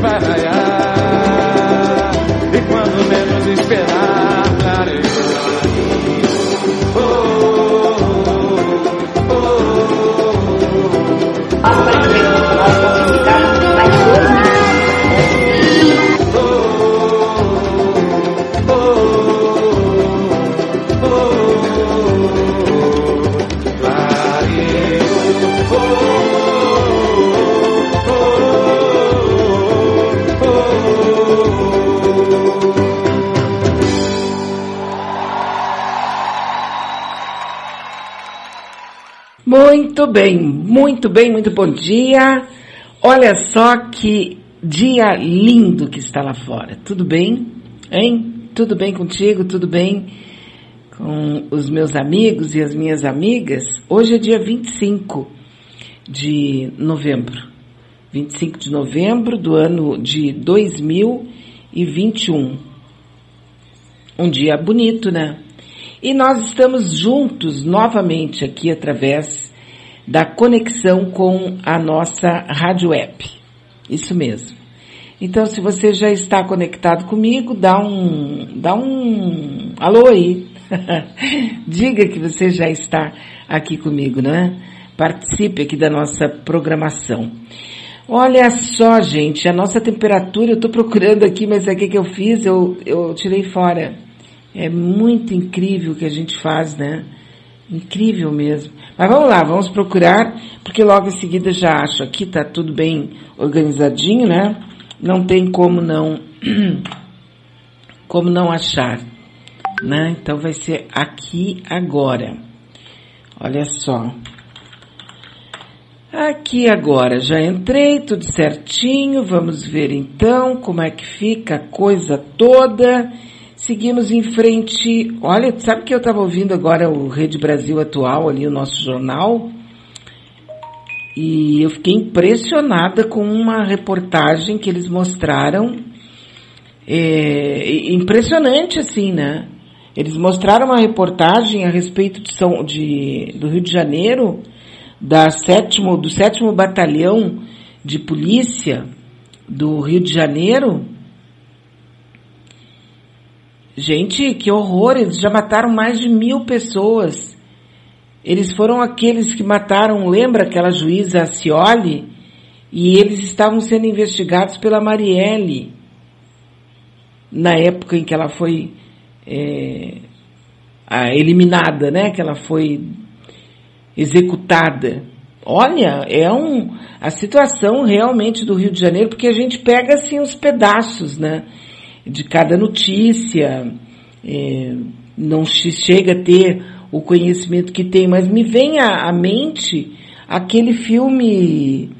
vai raiar. E quando menos esperar, clareia. Oh, oh, oh, oh. Muito bem, muito bem, muito bom dia. Olha só que dia lindo que está lá fora. Tudo bem? Hein? Tudo bem contigo? Tudo bem com os meus amigos e as minhas amigas? Hoje é dia 25 de novembro. 25 de novembro do ano de 2021. Um dia bonito, né? E nós estamos juntos novamente aqui através da conexão com a nossa rádio app. Isso mesmo. Então, se você já está conectado comigo, dá um, dá um alô aí. Diga que você já está aqui comigo, né? Participe aqui da nossa programação. Olha só, gente, a nossa temperatura, eu estou procurando aqui, mas é o que eu fiz? Eu, eu tirei fora. É muito incrível o que a gente faz, né? Incrível mesmo. Mas vamos lá, vamos procurar, porque logo em seguida já acho aqui tá tudo bem organizadinho, né? Não tem como não como não achar, né? Então vai ser aqui agora. Olha só. Aqui agora, já entrei, tudo certinho. Vamos ver então como é que fica a coisa toda. Seguimos em frente. Olha, sabe que eu estava ouvindo agora o Rede Brasil Atual, ali, o nosso jornal? E eu fiquei impressionada com uma reportagem que eles mostraram. É, impressionante, assim, né? Eles mostraram uma reportagem a respeito de São, de, do Rio de Janeiro, da sétimo, do sétimo batalhão de polícia do Rio de Janeiro, Gente, que horror! Eles já mataram mais de mil pessoas. Eles foram aqueles que mataram, lembra aquela juíza Cioli? E eles estavam sendo investigados pela Marielle. Na época em que ela foi é, eliminada, né? Que ela foi executada. Olha, é um, a situação realmente do Rio de Janeiro, porque a gente pega assim os pedaços, né? De cada notícia, é, não chega a ter o conhecimento que tem, mas me vem à, à mente aquele filme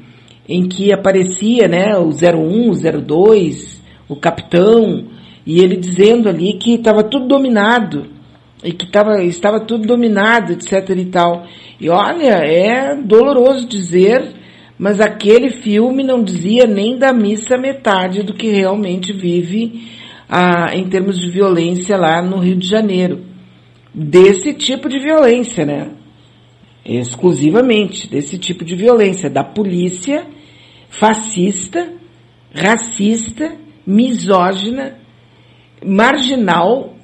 em que aparecia, né, o 01, o 02, o capitão, e ele dizendo ali que estava tudo dominado, e que tava, estava tudo dominado, etc e tal. E olha, é doloroso dizer, mas aquele filme não dizia nem da missa metade do que realmente vive ah, em termos de violência lá no Rio de Janeiro. Desse tipo de violência, né? Exclusivamente desse tipo de violência, da polícia fascista, racista, misógina, marginal,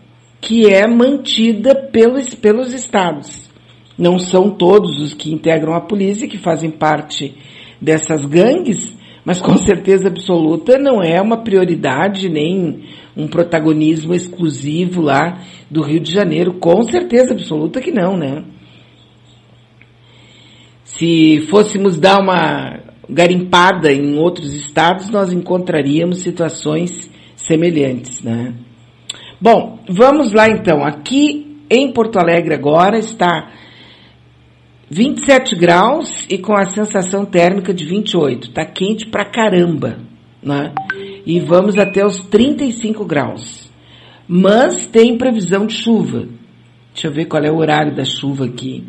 que é mantida pelos, pelos estados. Não são todos os que integram a polícia que fazem parte dessas gangues, mas com certeza absoluta não é uma prioridade nem um protagonismo exclusivo lá do Rio de Janeiro. Com certeza absoluta que não, né? Se fôssemos dar uma garimpada em outros estados, nós encontraríamos situações semelhantes, né? Bom, vamos lá então. Aqui em Porto Alegre agora está 27 graus e com a sensação térmica de 28. Tá quente pra caramba, né? E vamos até os 35 graus. Mas tem previsão de chuva. Deixa eu ver qual é o horário da chuva aqui.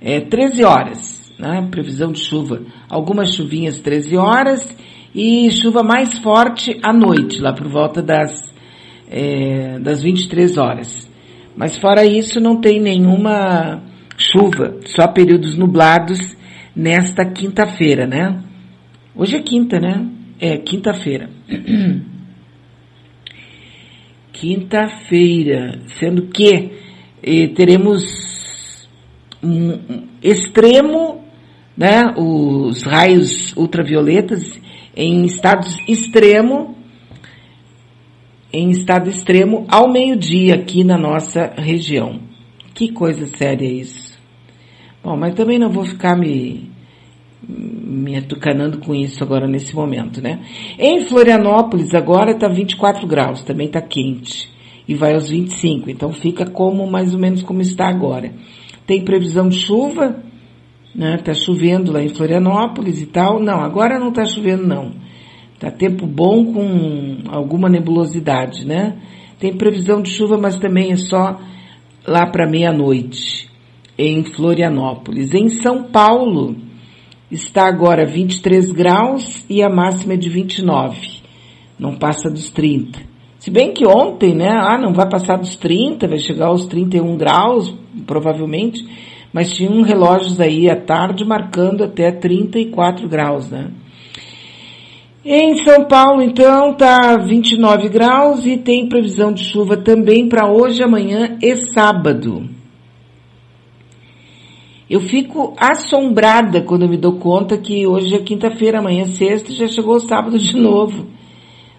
É 13 horas, né? Previsão de chuva. Algumas chuvinhas 13 horas e chuva mais forte à noite, lá por volta das, é, das 23 horas. Mas fora isso, não tem nenhuma chuva, só períodos nublados nesta quinta-feira, né? Hoje é quinta, né? É, quinta-feira. quinta-feira, sendo que eh, teremos um, extremo, né? Os raios ultravioletas em estados extremo, em estado extremo ao meio-dia aqui na nossa região. Que coisa séria isso. Bom, mas também não vou ficar me, me atucanando com isso agora nesse momento, né? Em Florianópolis agora está 24 graus, também está quente. E vai aos 25, então fica como mais ou menos como está agora. Tem previsão de chuva, né? Tá chovendo lá em Florianópolis e tal. Não, agora não está chovendo não. Tá tempo bom com alguma nebulosidade, né? Tem previsão de chuva, mas também é só lá para meia-noite em Florianópolis. Em São Paulo, está agora 23 graus e a máxima é de 29. Não passa dos 30. Se bem que ontem, né, ah, não vai passar dos 30, vai chegar aos 31 graus, provavelmente, mas tinha um relógios aí à tarde marcando até 34 graus, né? Em São Paulo, então, tá 29 graus e tem previsão de chuva também para hoje, amanhã e sábado. Eu fico assombrada quando me dou conta que hoje é quinta-feira, amanhã é sexta, já chegou o sábado de novo.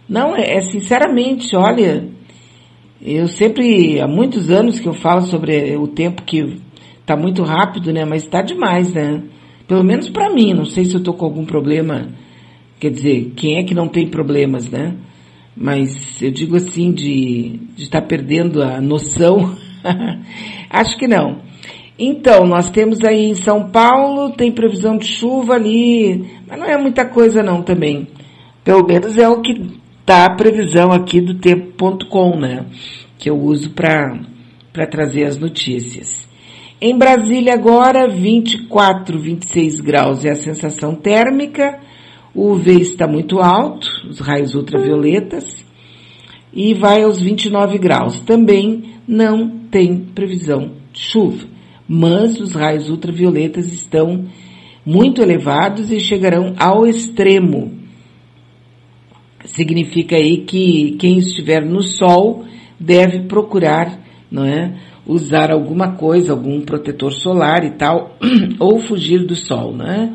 Não, é, é sinceramente, olha, eu sempre, há muitos anos que eu falo sobre o tempo que tá muito rápido, né? Mas tá demais, né? Pelo menos para mim, não sei se eu tô com algum problema. Quer dizer, quem é que não tem problemas, né? Mas eu digo assim de estar tá perdendo a noção. Acho que não. Então, nós temos aí em São Paulo, tem previsão de chuva ali, mas não é muita coisa não também. Pelo menos é o que tá a previsão aqui do tempo.com, né? Que eu uso para trazer as notícias. Em Brasília agora, 24, 26 graus é a sensação térmica, o UV está muito alto, os raios ultravioletas, e vai aos 29 graus. Também não tem previsão de chuva mas os raios ultravioletas estão muito elevados e chegarão ao extremo. Significa aí que quem estiver no sol deve procurar, não é, usar alguma coisa, algum protetor solar e tal, ou fugir do sol, não é?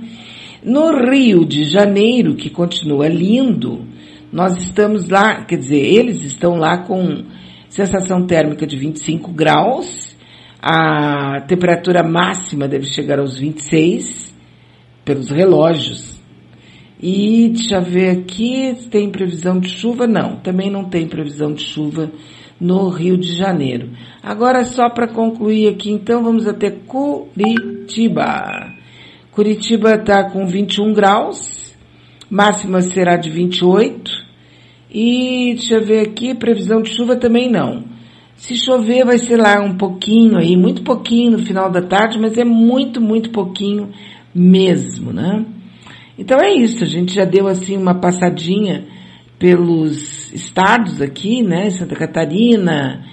No Rio de Janeiro, que continua lindo, nós estamos lá, quer dizer, eles estão lá com sensação térmica de 25 graus, a temperatura máxima deve chegar aos 26 pelos relógios. E deixa eu ver aqui, tem previsão de chuva? Não, também não tem previsão de chuva no Rio de Janeiro. Agora, só para concluir aqui, então, vamos até Curitiba. Curitiba está com 21 graus, máxima será de 28. E deixa eu ver aqui, previsão de chuva também não. Se chover vai ser lá um pouquinho aí, muito pouquinho no final da tarde, mas é muito, muito pouquinho mesmo, né? Então é isso, a gente já deu assim uma passadinha pelos estados aqui, né? Santa Catarina,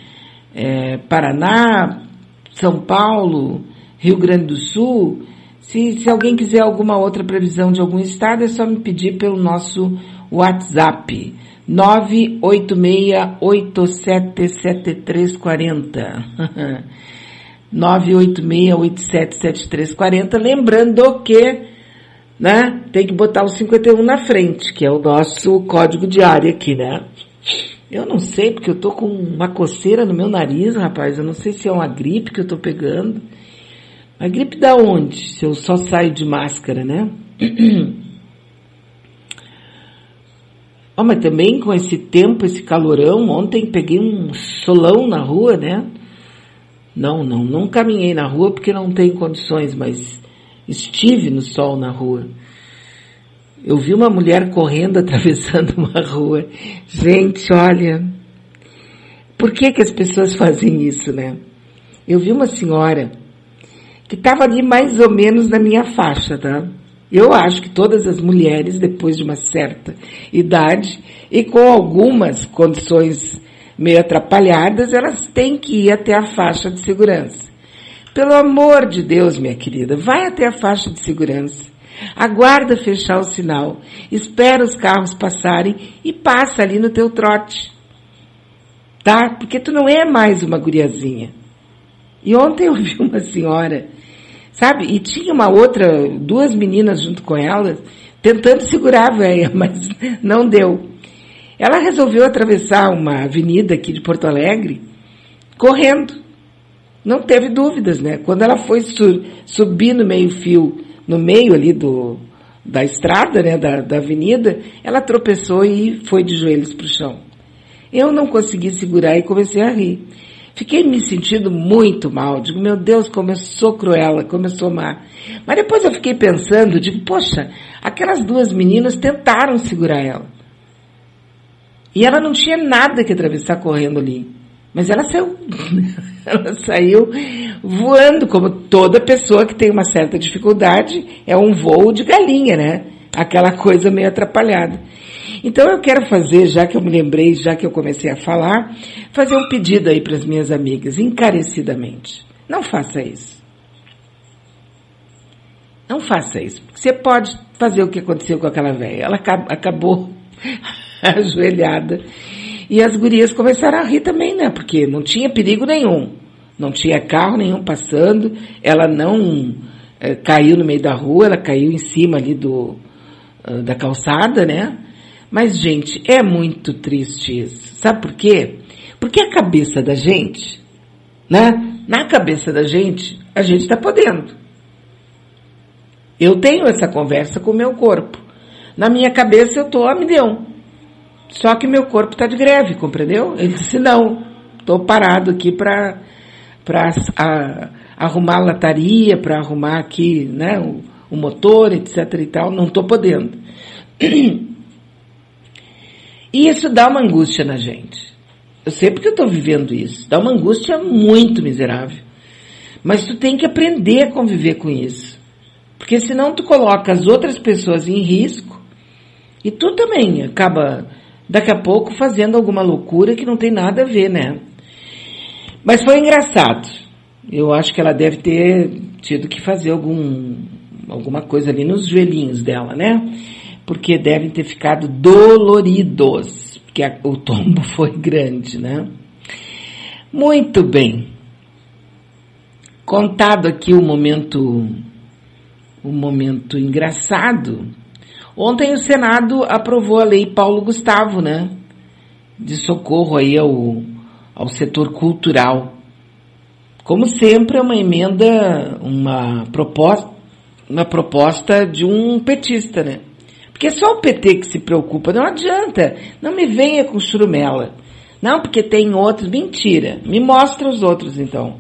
é, Paraná, São Paulo, Rio Grande do Sul. Se, se alguém quiser alguma outra previsão de algum estado, é só me pedir pelo nosso WhatsApp 986877340. 986877340. Lembrando que, né, tem que botar o 51 na frente, que é o nosso código de área aqui, né? Eu não sei, porque eu tô com uma coceira no meu nariz, rapaz. Eu não sei se é uma gripe que eu tô pegando. A gripe da onde? Se eu só saio de máscara, né? Oh, mas também com esse tempo, esse calorão, ontem peguei um solão na rua, né? Não, não, não caminhei na rua porque não tenho condições, mas estive no sol na rua. Eu vi uma mulher correndo atravessando uma rua. Gente, olha, por que que as pessoas fazem isso, né? Eu vi uma senhora que estava ali mais ou menos na minha faixa, tá? Eu acho que todas as mulheres, depois de uma certa idade e com algumas condições meio atrapalhadas, elas têm que ir até a faixa de segurança. Pelo amor de Deus, minha querida, vai até a faixa de segurança. Aguarda fechar o sinal, espera os carros passarem e passa ali no teu trote. Tá? Porque tu não é mais uma guriazinha. E ontem eu vi uma senhora sabe? E tinha uma outra, duas meninas junto com ela, tentando segurar a velha, mas não deu. Ela resolveu atravessar uma avenida aqui de Porto Alegre, correndo. Não teve dúvidas, né? Quando ela foi su subir no meio-fio, no meio ali do, da estrada, né, da, da avenida, ela tropeçou e foi de joelhos para o chão. Eu não consegui segurar e comecei a rir. Fiquei me sentindo muito mal. Digo, meu Deus, como eu sou cruela, sou má. Mas depois eu fiquei pensando, digo, poxa, aquelas duas meninas tentaram segurar ela. E ela não tinha nada que atravessar correndo ali. Mas ela saiu, ela saiu voando, como toda pessoa que tem uma certa dificuldade, é um voo de galinha, né? Aquela coisa meio atrapalhada. Então eu quero fazer, já que eu me lembrei, já que eu comecei a falar, fazer um pedido aí para as minhas amigas, encarecidamente. Não faça isso. Não faça isso. Você pode fazer o que aconteceu com aquela velha. Ela acabou ajoelhada. E as gurias começaram a rir também, né? Porque não tinha perigo nenhum. Não tinha carro nenhum passando. Ela não é, caiu no meio da rua, ela caiu em cima ali do, uh, da calçada, né? Mas, gente, é muito triste isso. Sabe por quê? Porque a cabeça da gente, né? Na cabeça da gente, a gente está podendo. Eu tenho essa conversa com o meu corpo. Na minha cabeça eu tô a milhão. Só que meu corpo está de greve, compreendeu? Ele disse, não, estou parado aqui para arrumar a lataria, para arrumar aqui né, o, o motor, etc e tal, não estou podendo. E isso dá uma angústia na gente. Eu sei porque eu estou vivendo isso. Dá uma angústia muito miserável. Mas tu tem que aprender a conviver com isso. Porque senão tu coloca as outras pessoas em risco e tu também acaba daqui a pouco fazendo alguma loucura que não tem nada a ver, né? Mas foi engraçado. Eu acho que ela deve ter tido que fazer algum, alguma coisa ali nos joelhinhos dela, né? Porque devem ter ficado doloridos, porque a, o tombo foi grande, né? Muito bem. Contado aqui o momento, o momento engraçado. Ontem o Senado aprovou a lei Paulo Gustavo, né? De socorro aí ao, ao setor cultural. Como sempre, é uma emenda, uma proposta, uma proposta de um petista, né? Porque é só o PT que se preocupa, não adianta. Não me venha com churumela. Não, porque tem outros. Mentira. Me mostra os outros, então.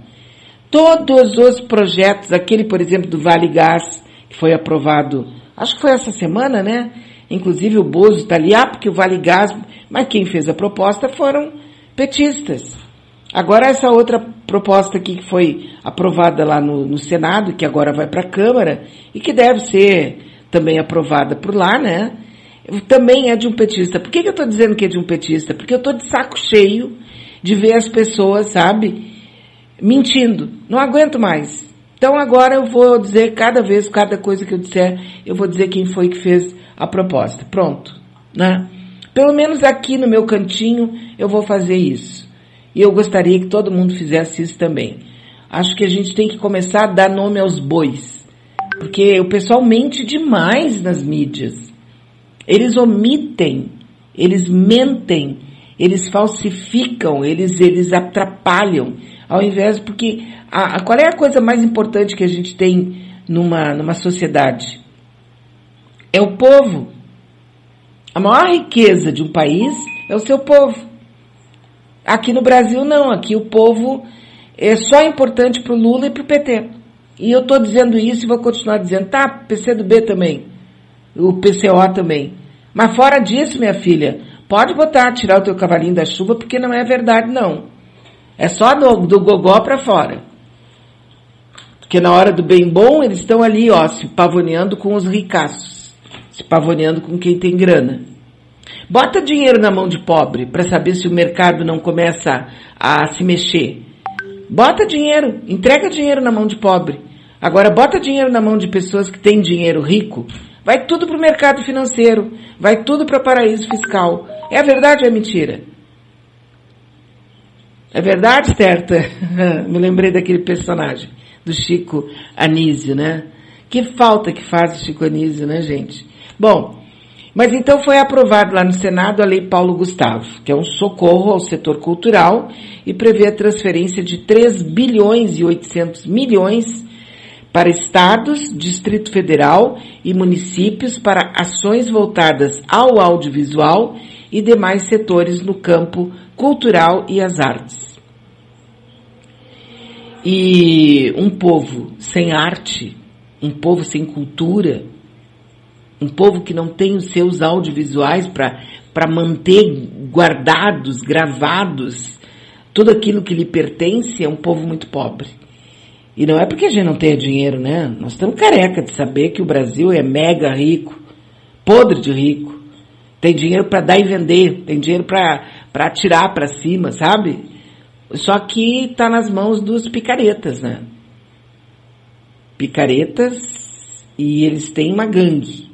Todos os projetos, aquele, por exemplo, do Vale Gás, que foi aprovado, acho que foi essa semana, né? Inclusive o Bozo está ali, ah, porque o Vale Gás, mas quem fez a proposta foram petistas. Agora essa outra proposta aqui que foi aprovada lá no, no Senado, que agora vai para a Câmara, e que deve ser também aprovada por lá, né? Também é de um petista. Por que, que eu estou dizendo que é de um petista? Porque eu estou de saco cheio de ver as pessoas, sabe, mentindo. Não aguento mais. Então agora eu vou dizer cada vez, cada coisa que eu disser, eu vou dizer quem foi que fez a proposta. Pronto, né? Pelo menos aqui no meu cantinho eu vou fazer isso. E eu gostaria que todo mundo fizesse isso também. Acho que a gente tem que começar a dar nome aos bois. Porque o pessoal mente demais nas mídias. Eles omitem, eles mentem, eles falsificam, eles, eles atrapalham. Ao invés, porque a, a, qual é a coisa mais importante que a gente tem numa, numa sociedade? É o povo. A maior riqueza de um país é o seu povo. Aqui no Brasil não, aqui o povo é só importante para o Lula e para o PT. E eu estou dizendo isso e vou continuar dizendo, tá, PCdoB também, o PCO também. Mas fora disso, minha filha, pode botar, tirar o teu cavalinho da chuva, porque não é verdade, não. É só do, do gogó para fora. Porque na hora do bem bom, eles estão ali, ó, se pavoneando com os ricaços. Se pavoneando com quem tem grana. Bota dinheiro na mão de pobre para saber se o mercado não começa a se mexer. Bota dinheiro, entrega dinheiro na mão de pobre. Agora bota dinheiro na mão de pessoas que têm dinheiro rico. Vai tudo para o mercado financeiro, vai tudo para paraíso fiscal. É verdade ou é mentira? É verdade, certa? Me lembrei daquele personagem do Chico Anísio, né? Que falta que faz o Chico Anísio, né, gente? Bom, mas então foi aprovado lá no Senado a Lei Paulo Gustavo, que é um socorro ao setor cultural e prevê a transferência de 3 bilhões e 800 milhões para estados, Distrito Federal e municípios para ações voltadas ao audiovisual e demais setores no campo cultural e as artes. E um povo sem arte, um povo sem cultura, um povo que não tem os seus audiovisuais para manter guardados, gravados, tudo aquilo que lhe pertence, é um povo muito pobre. E não é porque a gente não tenha dinheiro, né? Nós estamos careca de saber que o Brasil é mega rico, podre de rico. Tem dinheiro para dar e vender, tem dinheiro para tirar para cima, sabe? Só que está nas mãos dos picaretas, né? Picaretas e eles têm uma gangue.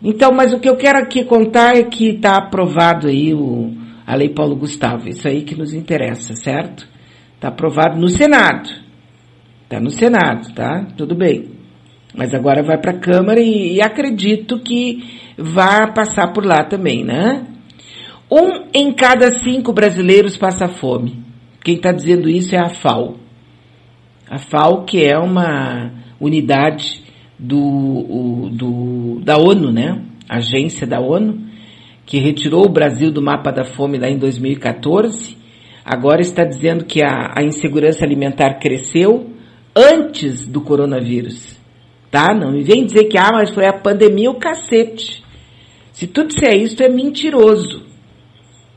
Então, mas o que eu quero aqui contar é que está aprovado aí o, a Lei Paulo Gustavo. Isso aí que nos interessa, certo? Está aprovado no Senado. Está no Senado, tá? Tudo bem. Mas agora vai para a Câmara e, e acredito que vai passar por lá também, né? Um em cada cinco brasileiros passa fome. Quem está dizendo isso é a FAO. A FAO, que é uma unidade do, do, da ONU, né? Agência da ONU, que retirou o Brasil do mapa da fome lá em 2014. Agora está dizendo que a, a insegurança alimentar cresceu antes do coronavírus. Tá? Não me vem dizer que, ah, mas foi a pandemia o cacete. Se tu disser isso, é mentiroso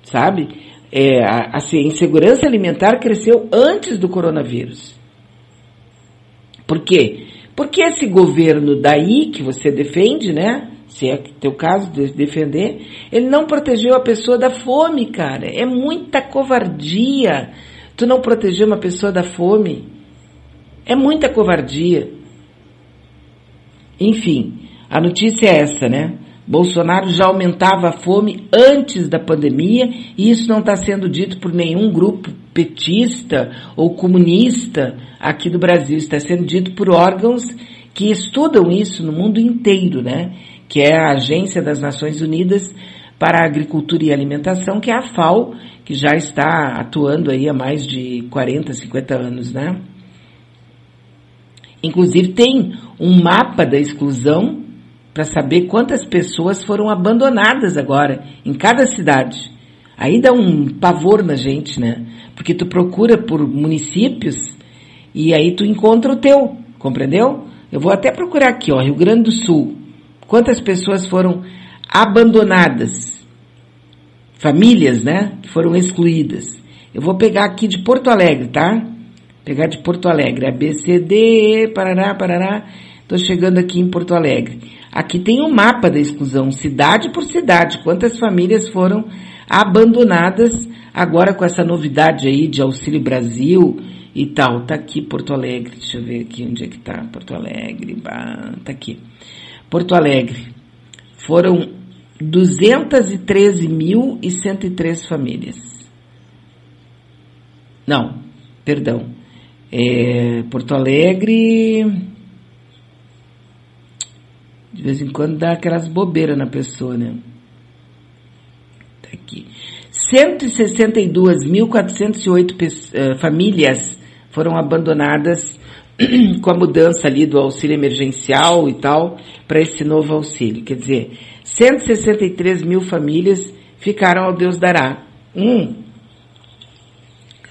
sabe? É, a, a insegurança alimentar cresceu antes do coronavírus. Por quê? Porque esse governo daí que você defende, né? Se é teu caso de defender, ele não protegeu a pessoa da fome, cara. É muita covardia. Tu não proteger uma pessoa da fome. É muita covardia. Enfim, a notícia é essa, né? Bolsonaro já aumentava a fome antes da pandemia e isso não está sendo dito por nenhum grupo petista ou comunista aqui do Brasil. Está sendo dito por órgãos que estudam isso no mundo inteiro, né? Que é a Agência das Nações Unidas para a Agricultura e Alimentação, que é a FAO, que já está atuando aí há mais de 40, 50 anos, né? Inclusive tem um mapa da exclusão para saber quantas pessoas foram abandonadas agora em cada cidade. Aí dá um pavor na gente, né? Porque tu procura por municípios e aí tu encontra o teu, compreendeu? Eu vou até procurar aqui, ó, Rio Grande do Sul. Quantas pessoas foram abandonadas? Famílias, né? Foram excluídas. Eu vou pegar aqui de Porto Alegre, tá? Pegar de Porto Alegre, ABCD, Parará, Parará. Estou chegando aqui em Porto Alegre. Aqui tem um mapa da exclusão, cidade por cidade, quantas famílias foram abandonadas agora com essa novidade aí de Auxílio Brasil e tal. Tá aqui Porto Alegre, deixa eu ver aqui onde é que tá Porto Alegre, bah, tá aqui. Porto Alegre. Foram 213.103 famílias. Não, perdão. É, Porto Alegre de vez em quando dá aquelas bobeiras na pessoa, né? Tá aqui. 162.408 uh, eh, famílias foram abandonadas com a mudança ali do auxílio emergencial e tal para esse novo auxílio. Quer dizer, 163 mil famílias ficaram ao Deus dará. Hum.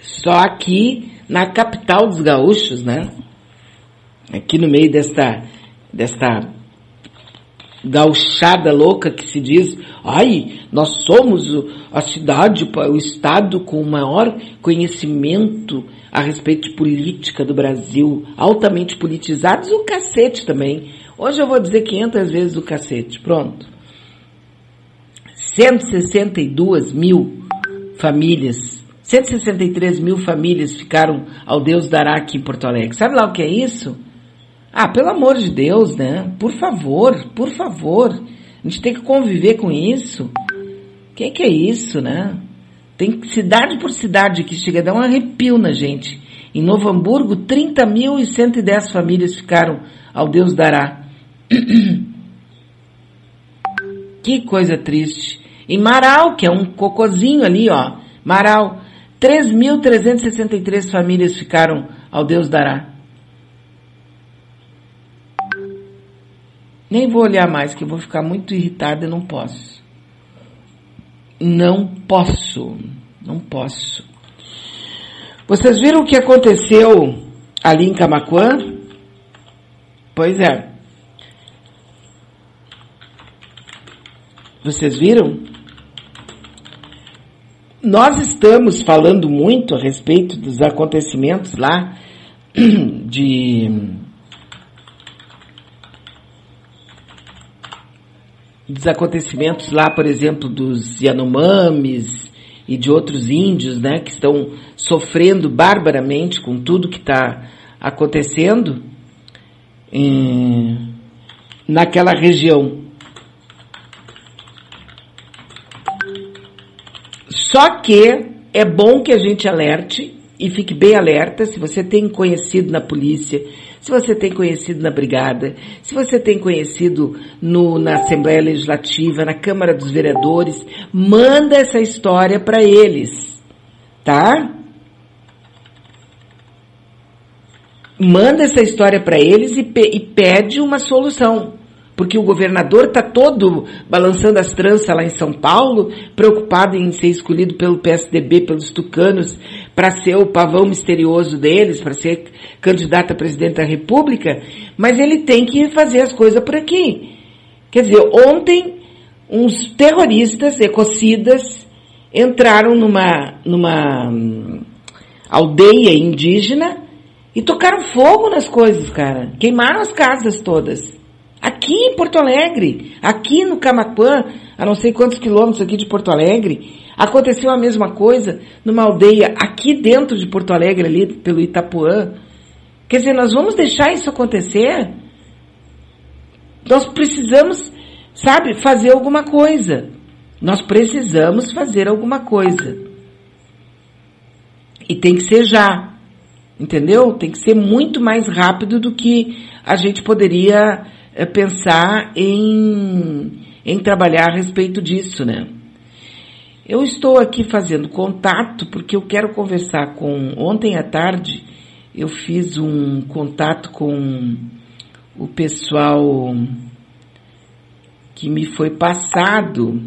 Só aqui na capital dos gaúchos, né? aqui no meio desta, desta gauchada louca que se diz, ai, nós somos a cidade, o estado com o maior conhecimento a respeito de política do Brasil, altamente politizados, o cacete também. Hoje eu vou dizer 500 vezes o cacete, pronto. 162 mil famílias, 163 mil famílias ficaram ao Deus dará aqui em Porto Alegre. Sabe lá o que é isso? Ah, pelo amor de Deus, né? Por favor, por favor. A gente tem que conviver com isso. O que, que é isso, né? Tem cidade por cidade que chega a dar um arrepio na gente. Em Novo Hamburgo, 30.110 famílias ficaram ao Deus dará. que coisa triste. Em Marau, que é um cocozinho ali, ó. Marau, 3.363 famílias ficaram ao Deus dará. Nem vou olhar mais, que eu vou ficar muito irritada e não posso. Não posso. Não posso. Vocês viram o que aconteceu ali em Camacuã? Pois é. Vocês viram? Nós estamos falando muito a respeito dos acontecimentos lá de dos acontecimentos lá, por exemplo, dos Yanomamis e de outros índios, né, que estão sofrendo barbaramente com tudo que está acontecendo em, naquela região. Só que é bom que a gente alerte e fique bem alerta se você tem conhecido na polícia, se você tem conhecido na Brigada, se você tem conhecido no, na Assembleia Legislativa, na Câmara dos Vereadores, manda essa história para eles, tá? Manda essa história para eles e, e pede uma solução porque o governador está todo balançando as tranças lá em São Paulo, preocupado em ser escolhido pelo PSDB, pelos tucanos, para ser o pavão misterioso deles, para ser candidato a presidente da República, mas ele tem que fazer as coisas por aqui. Quer dizer, ontem uns terroristas ecocidas entraram numa, numa hum, aldeia indígena e tocaram fogo nas coisas, cara. Queimaram as casas todas. Aqui em Porto Alegre, aqui no Camacuã, a não sei quantos quilômetros aqui de Porto Alegre, aconteceu a mesma coisa numa aldeia aqui dentro de Porto Alegre, ali pelo Itapuã. Quer dizer, nós vamos deixar isso acontecer? Nós precisamos, sabe, fazer alguma coisa. Nós precisamos fazer alguma coisa. E tem que ser já. Entendeu? Tem que ser muito mais rápido do que a gente poderia é pensar em, em trabalhar a respeito disso, né? Eu estou aqui fazendo contato porque eu quero conversar com. Ontem à tarde eu fiz um contato com o pessoal que me foi passado.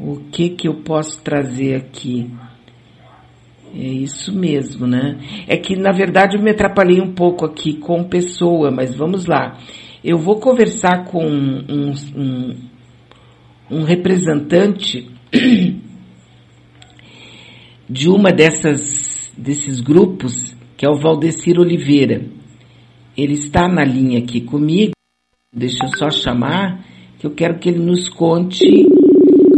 O que que eu posso trazer aqui? É isso mesmo, né? É que, na verdade, eu me atrapalhei um pouco aqui com pessoa, mas vamos lá. Eu vou conversar com um, um, um representante de uma dessas, desses grupos, que é o Valdecir Oliveira. Ele está na linha aqui comigo. Deixa eu só chamar, que eu quero que ele nos conte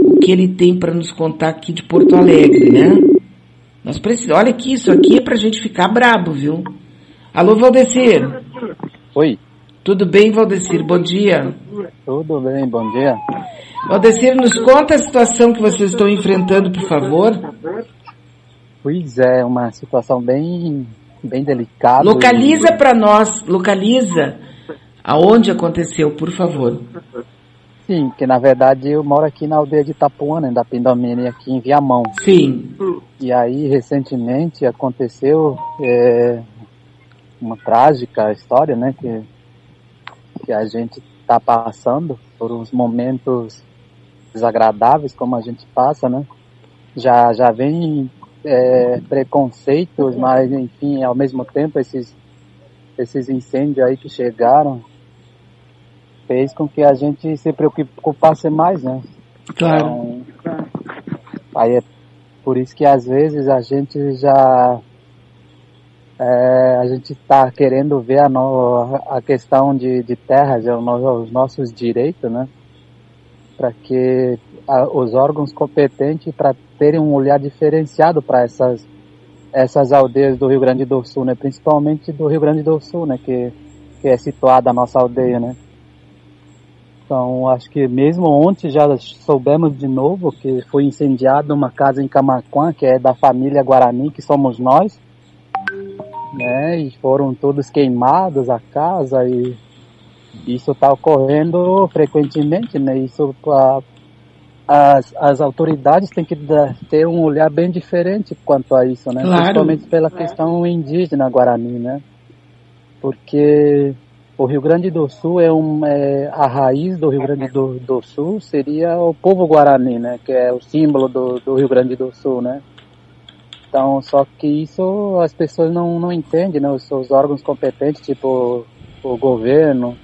o que ele tem para nos contar aqui de Porto Alegre, né? Nós precisamos. Olha que isso aqui é pra gente ficar brabo, viu? Alô, Valdecir. Oi. Tudo bem, Valdecir? Bom dia. Tudo bem, bom dia. Valdecir, nos conta a situação que vocês estão enfrentando, por favor. Pois é, uma situação bem, bem delicada. Localiza e... para nós, localiza aonde aconteceu, por favor. Sim, que na verdade eu moro aqui na aldeia de Itapuã, né, da Pindomini, aqui em Viamão. Sim. E aí, recentemente, aconteceu é, uma trágica história, né, que, que a gente está passando por uns momentos desagradáveis, como a gente passa, né. Já, já vem é, preconceitos, mas enfim, ao mesmo tempo esses esses incêndios aí que chegaram fez com que a gente se preocupasse mais, né? Claro. Então, aí é por isso que às vezes a gente já é, a gente está querendo ver a, no, a questão de, de terras, os nossos direitos, né? Para que a, os órgãos competentes para terem um olhar diferenciado para essas essas aldeias do Rio Grande do Sul, né? Principalmente do Rio Grande do Sul, né? Que que é situada a nossa aldeia, né? Então, acho que mesmo ontem já soubemos de novo que foi incendiada uma casa em Camaquã, que é da família Guarani, que somos nós, né? E foram todos queimados a casa e isso está ocorrendo frequentemente, né? Isso a, as, as autoridades têm que ter um olhar bem diferente quanto a isso, né? Claro. Principalmente pela questão indígena Guarani, né? Porque o Rio Grande do Sul é, um, é a raiz do Rio Grande do, do, Sul seria o povo Guarani, né? Que é o símbolo do, do Rio Grande do Sul, né? Então, só que isso as pessoas não, não entendem, né? Os, os órgãos competentes, tipo o governo,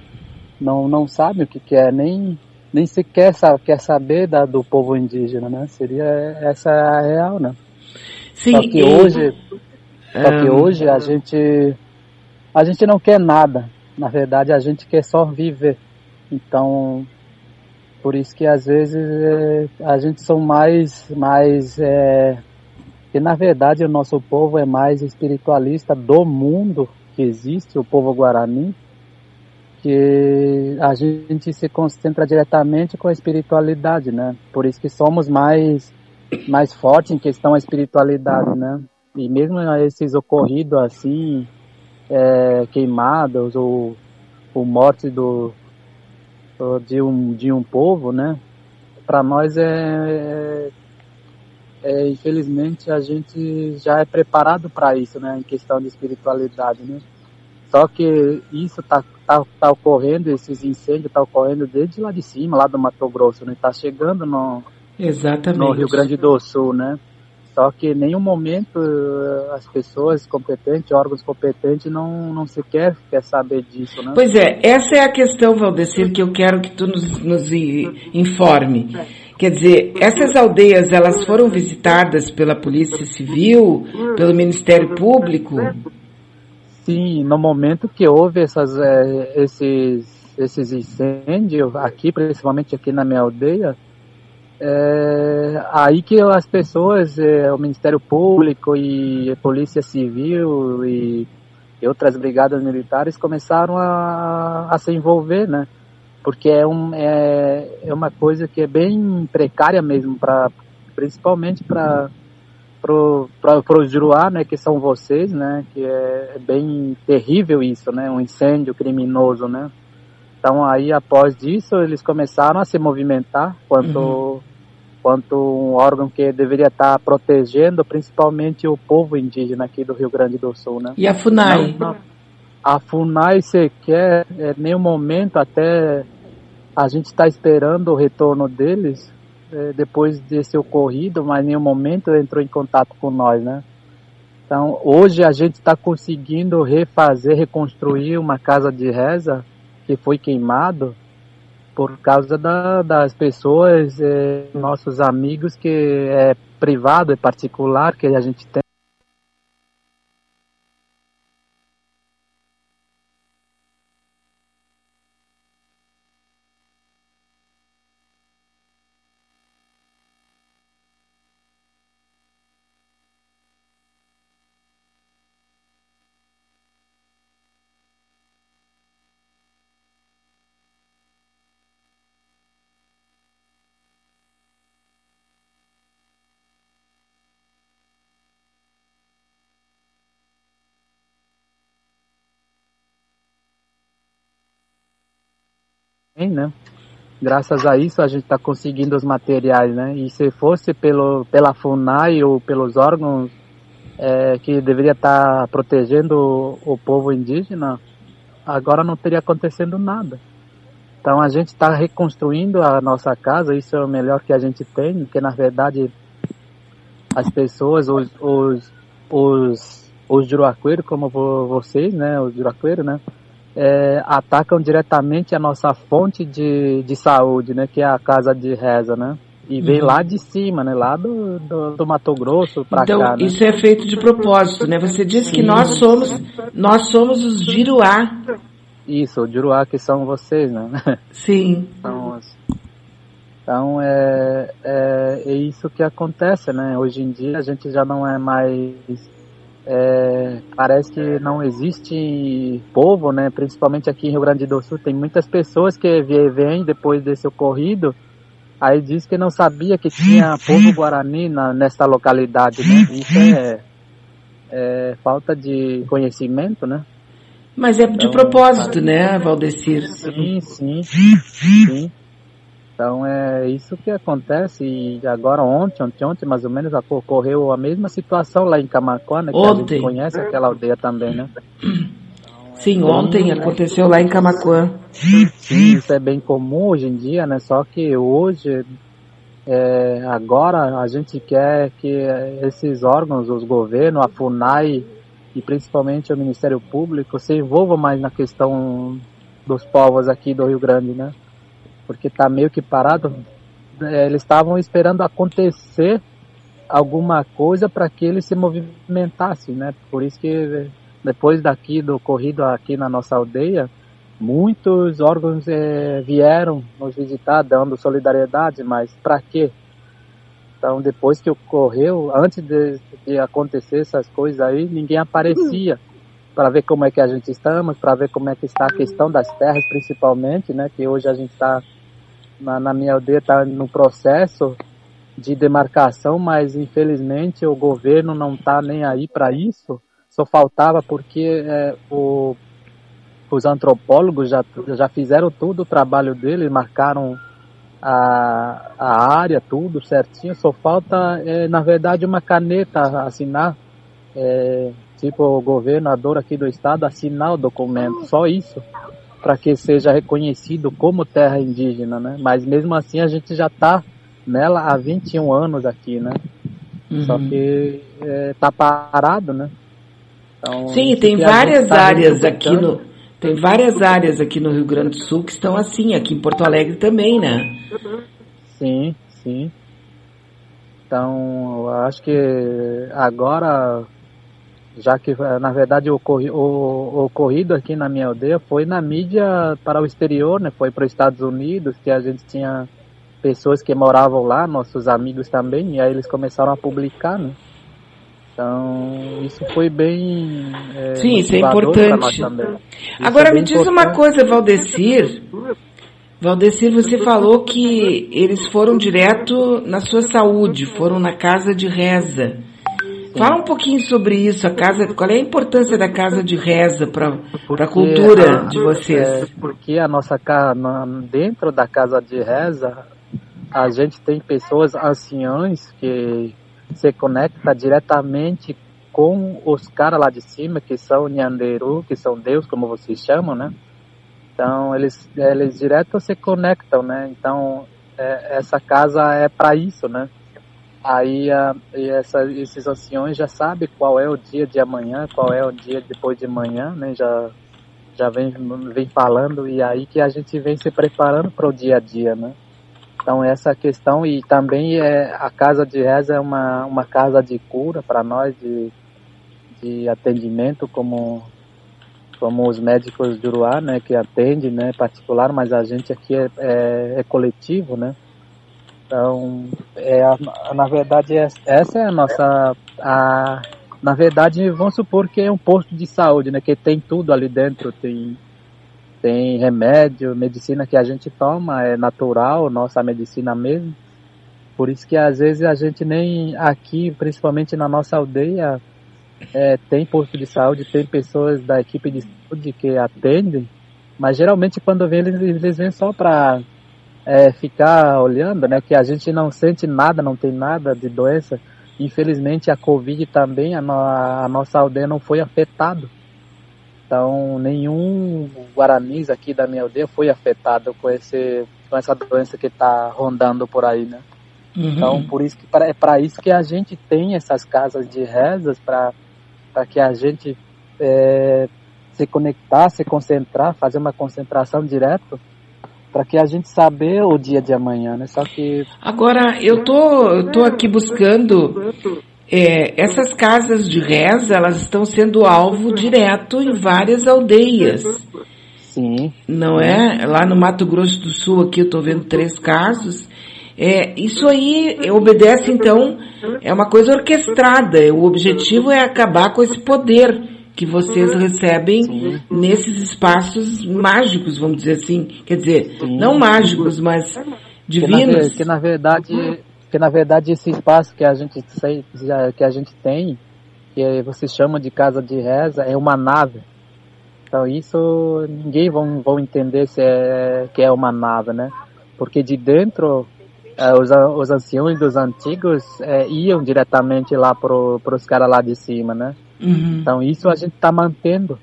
não, não sabem o que, que é, nem, nem sequer sabe, quer saber da, do povo indígena, né? Seria essa a real, né? Sim, só que hoje, só que hoje a gente, a gente não quer nada. Na verdade, a gente quer só viver. Então, por isso que às vezes é, a gente são mais, mais é, que na verdade o nosso povo é mais espiritualista do mundo que existe, o povo guarani, que a gente se concentra diretamente com a espiritualidade, né? Por isso que somos mais mais fortes em questão da espiritualidade, né? E mesmo esses ocorridos assim, é, queimados ou, ou morte do, de, um, de um povo, né? Para nós é, é, infelizmente a gente já é preparado para isso, né? Em questão de espiritualidade, né? Só que isso tá, tá, tá ocorrendo, esses incêndios tá ocorrendo desde lá de cima, lá do Mato Grosso, né? Tá chegando no, Exatamente. no Rio Grande do Sul, né? Só que em nenhum momento eh, as pessoas competentes, órgãos competentes, não, não sequer quer saber disso, né? Pois é, essa é a questão, Valdecir, que eu quero que tu nos, nos informe. Quer dizer, essas aldeias, elas foram visitadas pela Polícia Civil, pelo Ministério Público? Sim, no momento que houve essas, é, esses, esses incêndios, aqui, principalmente aqui na minha aldeia, é, aí que as pessoas, é, o Ministério Público e a Polícia Civil e, e outras brigadas militares começaram a, a, se envolver, né? Porque é, um, é, é uma coisa que é bem precária mesmo, pra, principalmente para para os Juruá, né, que são vocês, né, que é, é bem terrível isso, né, um incêndio criminoso, né. Então aí após disso eles começaram a se movimentar quanto uhum. quanto um órgão que deveria estar protegendo principalmente o povo indígena aqui do Rio Grande do Sul, né? E a Funai? Não, não. A Funai sequer, é, nenhum momento até a gente está esperando o retorno deles é, depois desse ocorrido, mas em nenhum momento entrou em contato com nós, né? Então hoje a gente está conseguindo refazer, reconstruir uma casa de reza que foi queimado por causa da, das pessoas, é, nossos amigos, que é privado, é particular, que a gente tem. Né? Graças a isso a gente está conseguindo os materiais, né? E se fosse pelo, pela FUNAI ou pelos órgãos é, que deveria estar tá protegendo o, o, povo indígena, agora não teria acontecendo nada. Então a gente está reconstruindo a nossa casa, isso é o melhor que a gente tem, porque na verdade as pessoas, os, os, os, os juruaqueiros, como vocês, né, os juruaqueiros, né, é, atacam diretamente a nossa fonte de, de saúde, né, que é a casa de reza, né? E vem uhum. lá de cima, né? Lá do, do, do Mato Grosso para então, cá. Né? Isso é feito de propósito, né? Você disse que nós somos, nós somos os Jiruá. Isso, o Jiruá que são vocês, né? Sim. Então, então é, é, é isso que acontece, né? Hoje em dia a gente já não é mais é, parece que não existe povo, né? Principalmente aqui em Rio Grande do Sul, tem muitas pessoas que vêm depois desse ocorrido Aí diz que não sabia que tinha povo guarani na, nessa localidade, né? Isso é, é, falta de conhecimento, né? Mas é de então, propósito, né, Valdecir? Sim, sim, sim. Então é isso que acontece e agora ontem, ontem, ontem mais ou menos ocorreu a mesma situação lá em Camacuã, né, que ontem. a gente conhece aquela aldeia também, né? Sim, ontem aconteceu lá em Camacuã. Sim, isso é bem comum hoje em dia, né? Só que hoje, é, agora a gente quer que esses órgãos, os governos, a FUNAI e principalmente o Ministério Público se envolvam mais na questão dos povos aqui do Rio Grande, né? Porque tá meio que parado. É, eles estavam esperando acontecer alguma coisa para que eles se movimentassem, né? Por isso que depois daqui do ocorrido aqui na nossa aldeia, muitos órgãos é, vieram nos visitar dando solidariedade, mas para quê? Então, depois que ocorreu, antes de, de, acontecer essas coisas aí, ninguém aparecia para ver como é que a gente estamos, para ver como é que está a questão das terras, principalmente, né? Que hoje a gente está na, na, minha aldeia está no processo de demarcação, mas infelizmente o governo não está nem aí para isso. Só faltava porque é, o, os antropólogos já, já fizeram tudo o trabalho deles, marcaram a, a área, tudo certinho, só falta, é, na verdade, uma caneta assinar, é, tipo o governador aqui do estado assinar o documento, só isso, para que seja reconhecido como terra indígena, né? Mas mesmo assim a gente já está nela há 21 anos aqui, né? Uhum. Só que está parado, né? Então, Sim, tem várias tá áreas aqui no tem várias áreas aqui no Rio Grande do Sul que estão assim, aqui em Porto Alegre também, né? Sim, sim. Então, eu acho que agora, já que na verdade o, o, ocorrido aqui na minha aldeia foi na mídia para o exterior, né? Foi para os Estados Unidos, que a gente tinha pessoas que moravam lá, nossos amigos também, e aí eles começaram a publicar, né? Então, isso foi bem. É, Sim, isso é importante. Agora, é me diz importante. uma coisa, Valdecir. Valdecir, você falou que eles foram direto na sua saúde, foram na casa de reza. Fala um pouquinho sobre isso, a casa, qual é a importância da casa de reza para a cultura de vocês? É, porque a nossa casa, dentro da casa de reza, a gente tem pessoas anciãs que se conecta diretamente com os caras lá de cima, que são Nyanderu, que são Deus, como vocês chamam, né? Então, eles, eles direto se conectam, né? Então, é, essa casa é para isso, né? Aí, a, essa, esses anciões já sabem qual é o dia de amanhã, qual é o dia depois de amanhã, né? Já, já vem, vem falando e aí que a gente vem se preparando para o dia a dia, né? Então essa questão e também é a casa de reza é uma, uma casa de cura para nós de, de atendimento como como os médicos de Uruá, né, que atende, né, particular, mas a gente aqui é, é, é coletivo, né. Então, é a, na verdade é, essa é a nossa a, na verdade vamos supor que é um posto de saúde, né, que tem tudo ali dentro, tem tem remédio, medicina que a gente toma, é natural, nossa medicina mesmo. Por isso que às vezes a gente nem aqui, principalmente na nossa aldeia, é, tem posto de saúde, tem pessoas da equipe de saúde que atendem, mas geralmente quando vem eles, eles vêm só para é, ficar olhando, né? Que a gente não sente nada, não tem nada de doença. Infelizmente a Covid também, a, no, a nossa aldeia não foi afetada. Então, nenhum guaranis aqui da minha aldeia foi afetado com, esse, com essa doença que está rondando por aí, né? Uhum. Então, por isso que é para isso que a gente tem essas casas de rezas para que a gente é, se conectar, se concentrar, fazer uma concentração direto para que a gente saber o dia de amanhã, né? Só que agora eu tô eu tô aqui buscando é, essas casas de reza, elas estão sendo alvo direto em várias aldeias. Sim. Não é? Lá no Mato Grosso do Sul, aqui eu estou vendo três casos. É, isso aí obedece, então, é uma coisa orquestrada. O objetivo é acabar com esse poder que vocês recebem Sim. nesses espaços mágicos, vamos dizer assim. Quer dizer, Sim. não mágicos, mas divinos. Que na, que na verdade, que na verdade esse espaço que a gente que a gente tem, que você chama de casa de reza, é uma nave. Então isso ninguém vão, vão entender se é que é uma nave, né? Porque de dentro é, os, os anciões dos antigos é, iam diretamente lá pro, os caras lá de cima, né? Uhum. Então isso a gente está mantendo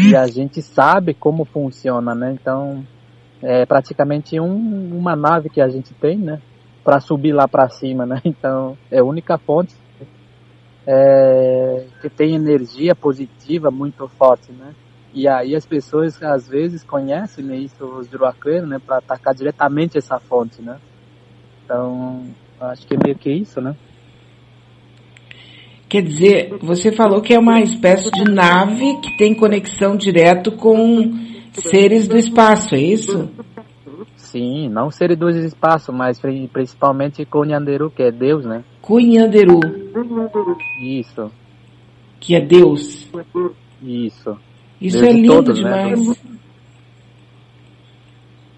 e a gente sabe como funciona, né? Então é praticamente um, uma nave que a gente tem, né? Para subir lá para cima, né? Então é a única fonte é, que tem energia positiva muito forte, né? E aí as pessoas às vezes conhecem né, isso, os Juruaqueiros, né, para atacar diretamente essa fonte, né? Então, acho que é meio que isso, né? Quer dizer, você falou que é uma espécie de nave que tem conexão direto com seres do espaço, é isso? Sim, não seres do espaço, mas principalmente Cunhanderu, que é Deus, né? Cunhanderu. Isso. Que é Deus. Isso. Isso Deus é lindo todos, né? demais. Né?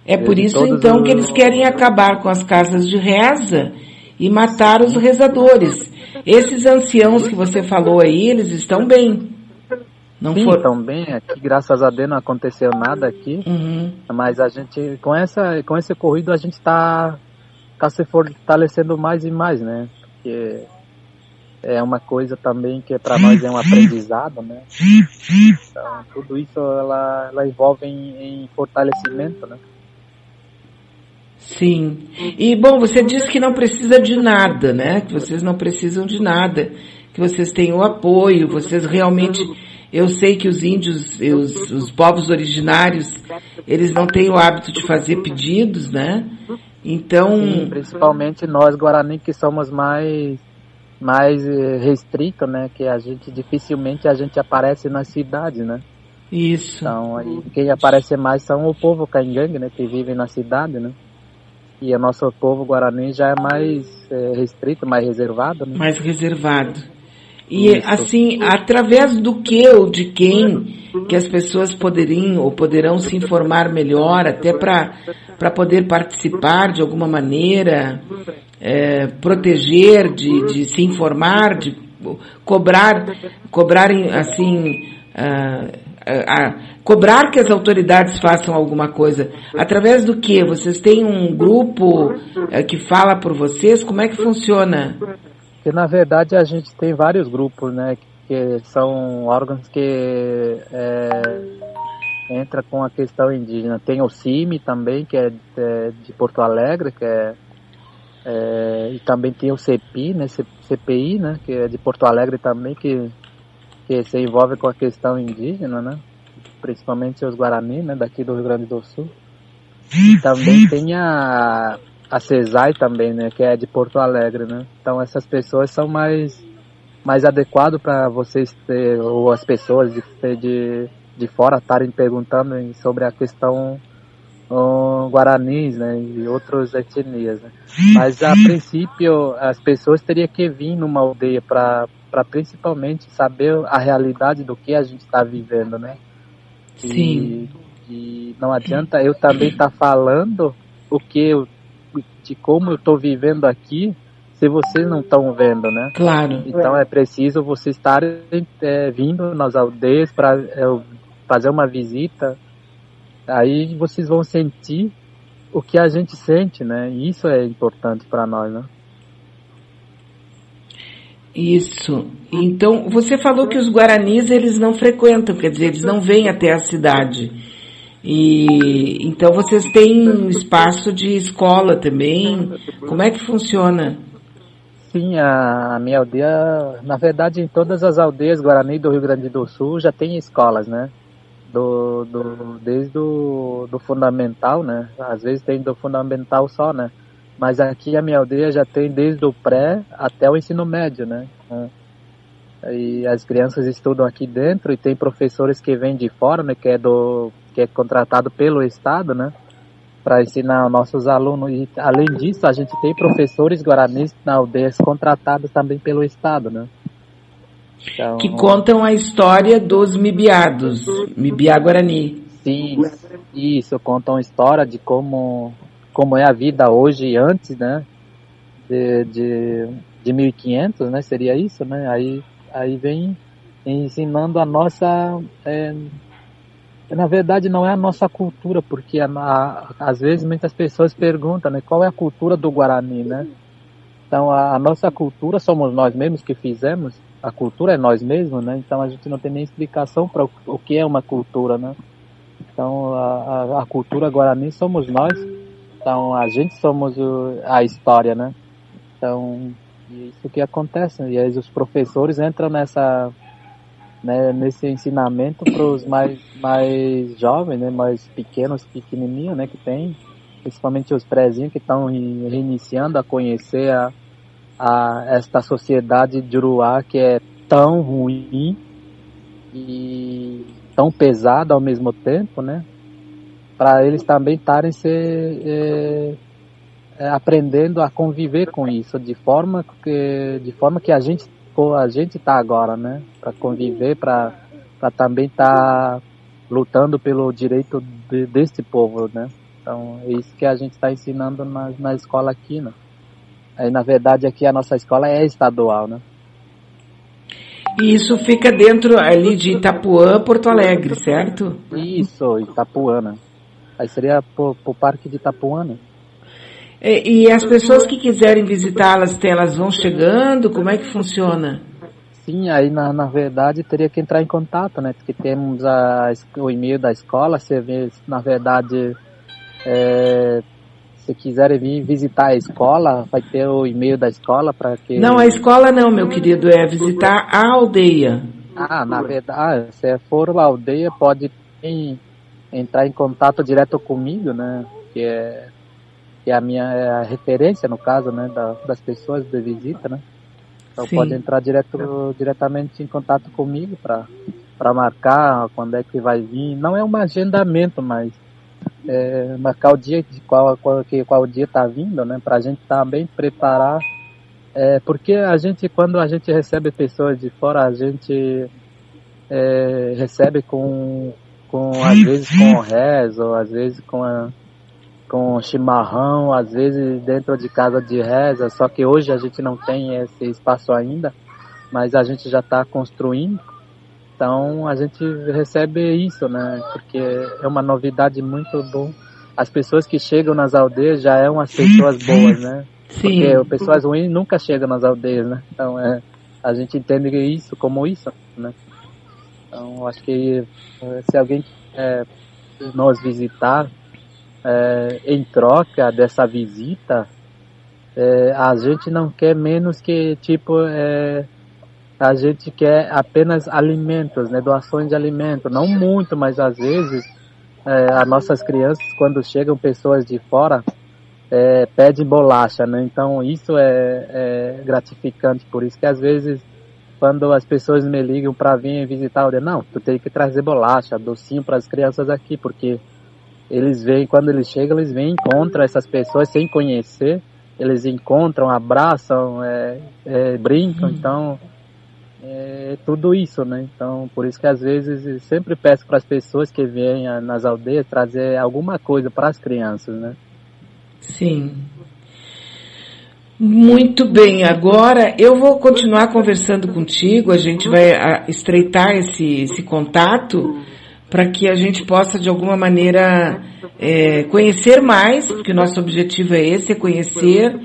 É Deus por isso então que eles querem acabar com as casas de reza e matar os rezadores. Esses anciãos que você falou aí, eles estão bem. Não Sim, for... estão bem. Aqui, graças a Deus, não aconteceu nada aqui. Uhum. Mas a gente, com, essa, com esse ocorrido, a gente está tá se fortalecendo mais e mais, né? Porque é uma coisa também que para nós é um aprendizado, né? Então, tudo isso ela, ela envolve em, em fortalecimento, né? Sim. E bom, você disse que não precisa de nada, né? Que vocês não precisam de nada, que vocês têm o apoio, vocês realmente eu sei que os índios, os, os povos originários, eles não têm o hábito de fazer pedidos, né? Então. Sim, principalmente nós, Guarani, que somos mais mais eh, restrito, né? Que a gente dificilmente a gente aparece na cidade, né? Isso. Então aí quem aparece mais são o povo caingangue, né? Que vive na cidade, né? E o nosso povo guarani já é mais é, restrito, mais reservado, né? Mais reservado. E Isso. assim, através do que ou de quem que as pessoas poderiam ou poderão se informar melhor, até para poder participar de alguma maneira, é, proteger, de, de se informar, de cobrar, cobrar assim, cobrar que as autoridades façam alguma coisa. Através do que? Vocês têm um grupo é, que fala por vocês? Como é que funciona? Que na verdade a gente tem vários grupos, né? Que são órgãos que é, entra com a questão indígena. Tem o CIMI também, que é de, é de Porto Alegre, que é é, e também tem o CPI, né, CPI, né, que é de Porto Alegre também, que, que se envolve com a questão indígena, né, principalmente os Guarani, né, daqui do Rio Grande do Sul. E também tem a, a CESAI também, né, que é de Porto Alegre, né. Então essas pessoas são mais, mais adequadas para vocês ter, ou as pessoas de, de, de fora estarem perguntando sobre a questão um, guaranis, né, e outras etnias, né? Mas a princípio as pessoas teriam que vir numa aldeia para para principalmente saber a realidade do que a gente está vivendo, né? Sim. E, e, não adianta eu também estar tá falando o que eu, de como eu estou vivendo aqui se vocês não estão vendo, né? Claro. Então é preciso vocês estarem é, vindo nas aldeias para é, fazer uma visita aí vocês vão sentir o que a gente sente, né? E isso é importante para nós, né? Isso. Então, você falou que os guaranis eles não frequentam, quer dizer, eles não vêm até a cidade. E então vocês têm espaço de escola também. Como é que funciona? Sim, a minha aldeia, na verdade, em todas as aldeias Guarani do Rio Grande do Sul já tem escolas, né? Do, do, desde o do fundamental, né? Às vezes tem do fundamental só, né? Mas aqui a minha aldeia já tem desde o pré até o ensino médio, né? E as crianças estudam aqui dentro e tem professores que vêm de fora, né? Que é do que é contratado pelo estado, né? Para ensinar nossos alunos. E além disso, a gente tem professores guaranis na aldeia contratados também pelo estado, né? Então, que contam a história dos mibiados, Mibiá Guarani. Sim, isso, contam a história de como, como é a vida hoje antes, né? De, de, de 1500, né? Seria isso, né? Aí, aí vem ensinando a nossa... É, na verdade não é a nossa cultura, porque a, a, às vezes muitas pessoas perguntam, né? Qual é a cultura do Guarani, né? Então a, a nossa cultura somos nós mesmos que fizemos, a cultura é nós mesmos, né? Então a gente não tem nem explicação para o, o, que é uma cultura, né? Então a, a, a, cultura guarani somos nós, então a gente somos o, a história, né? Então isso que acontece e aí os professores entram nessa né, nesse ensinamento para os mais mais jovens, né, mais pequenos, pequenininhos, né, que tem, principalmente os prézinhos que estão reiniciando a conhecer a a esta sociedade de Uruá que é tão ruim e tão pesada ao mesmo tempo, né? Para eles também estarem se é, é, aprendendo a conviver com isso de forma que de forma que a gente a gente está agora, né? Para conviver, para para também estar tá lutando pelo direito de, desse povo, né? Então é isso que a gente está ensinando na, na escola aqui, né? Aí, na verdade, aqui a nossa escola é estadual, né? E isso fica dentro ali de Itapuã, Porto Alegre, certo? Isso, Itapuã, né? Aí seria pro, pro Parque de Itapuã, né? E, e as pessoas que quiserem visitá-las, elas vão chegando? Como é que funciona? Sim, aí na, na verdade teria que entrar em contato, né? Porque temos a, o e-mail da escola, vê, na verdade, é, se quiserem vir visitar a escola, vai ter o e-mail da escola para que. Não, a escola não, meu querido, é visitar a aldeia. Ah, na verdade, se for a aldeia, pode entrar em contato direto comigo, né? Que é, que é a minha é a referência, no caso, né? Da, das pessoas de visita, né? Então Sim. pode entrar direto, diretamente em contato comigo para marcar quando é que vai vir. Não é um agendamento, mas é, marcar o dia de qual, qual, que, qual dia está vindo, né? Para a gente também preparar. É, porque a gente, quando a gente recebe pessoas de fora, a gente é, recebe com, com, às vezes com rezo, às vezes com, a, com chimarrão, às vezes dentro de casa de reza, só que hoje a gente não tem esse espaço ainda, mas a gente já está construindo. Então a gente recebe isso, né? Porque é uma novidade muito bom. As pessoas que chegam nas aldeias já é umas pessoas boas, né? Sim. Porque pessoas ruins nunca chegam nas aldeias, né? Então é, a gente entende isso como isso, né? Então acho que é, se alguém é, nos visitar é, em troca dessa visita, é, a gente não quer menos que tipo é, a gente quer apenas alimentos, né, doações de alimento, não muito, mas às vezes as nossas crianças, quando chegam pessoas de fora, pedem bolacha, né? Então isso é, é, gratificante, por isso que às vezes quando as pessoas me ligam para vir visitar, eu digo, não, tu tem que trazer bolacha, docinho para as crianças aqui, porque eles vêm, quando eles chegam, eles vêm, encontram essas pessoas sem conhecer, eles encontram, abraçam, é, é, brincam, então é tudo isso, né? Então, por isso que às vezes sempre peço para as pessoas que vêm nas aldeias trazer alguma coisa para as crianças, né? Sim. Muito bem, agora eu vou continuar conversando contigo, a gente vai ah, estreitar esse, esse contato para que a gente possa de alguma maneira é, conhecer mais, porque nosso objetivo é esse, é conhecer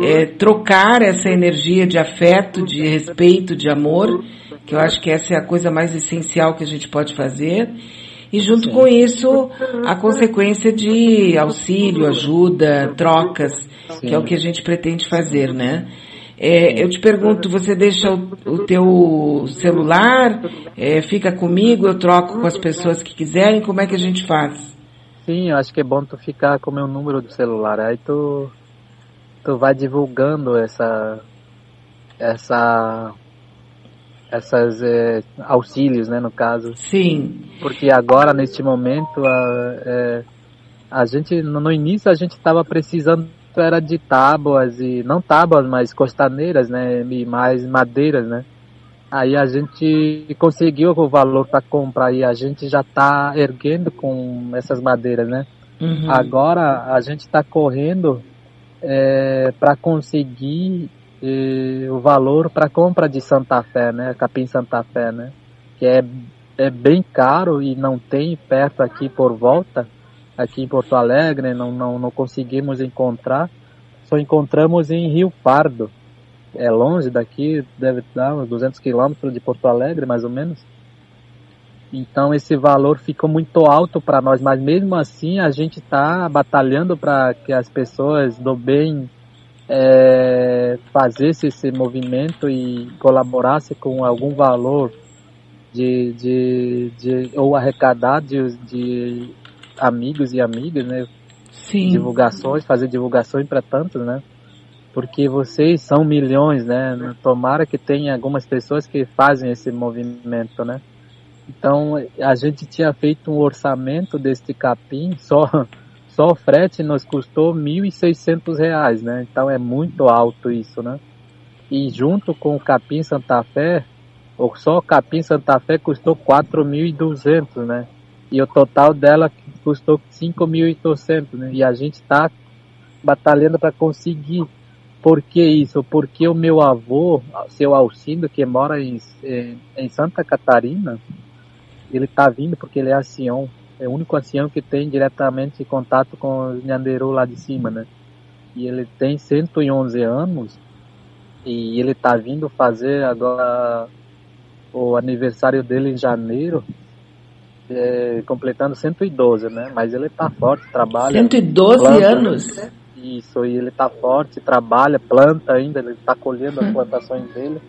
é, trocar essa energia de afeto, de respeito, de amor, que eu acho que essa é a coisa mais essencial que a gente pode fazer. E junto Sim. com isso, a consequência de auxílio, ajuda, trocas, Sim. que é o que a gente pretende fazer, né? É, eu te pergunto, você deixa o, o teu celular, é, fica comigo, eu troco com as pessoas que quiserem, como é que a gente faz? Sim, eu acho que é bom tu ficar com o meu número do celular, aí tu, tu vai divulgando essa, essa essas é, auxílios, né, no caso. Sim. Porque agora, neste momento, a, é, a gente, no início, a gente estava precisando era de tábuas e não tábuas, mas costaneiras, né, e mais madeiras, né. Aí a gente conseguiu o valor para comprar e a gente já está erguendo com essas madeiras, né. Uhum. Agora a gente está correndo é, para conseguir o valor para compra de Santa Fé, né? Capim Santa Fé, né? Que é, é bem caro e não tem perto aqui por volta, aqui em Porto Alegre, não, não, não conseguimos encontrar. Só encontramos em Rio Pardo. É longe daqui, deve dar uns 200 quilômetros de Porto Alegre, mais ou menos. Então esse valor ficou muito alto para nós, mas mesmo assim a gente está batalhando para que as pessoas do bem é, fazesse esse movimento e colaborasse com algum valor de, de, de ou arrecadar de, de amigos e amigas, né? Sim. Divulgações, fazer divulgações para tantos, né? Porque vocês são milhões, né? Tomara que tenha algumas pessoas que fazem esse movimento, né? Então, a gente tinha feito um orçamento deste capim só só o frete nos custou R$ 1.600, né? Então é muito alto isso, né? E junto com o Capim Santa Fé, ou só o Capim Santa Fé custou 4.200, né? E o total dela custou 5.800, né? E a gente está batalhando para conseguir. Por que isso? Porque o meu avô, seu Alcindo, que mora em, em Santa Catarina, ele está vindo porque ele é ancião é o único ancião que tem diretamente contato com os Nhanderu lá de cima, né? E ele tem 111 anos e ele tá vindo fazer agora o aniversário dele em janeiro, é, completando 112, né? Mas ele tá forte, trabalha. 112 planta, anos? Isso, e ele tá forte, trabalha, planta ainda, ele tá colhendo as plantações dele.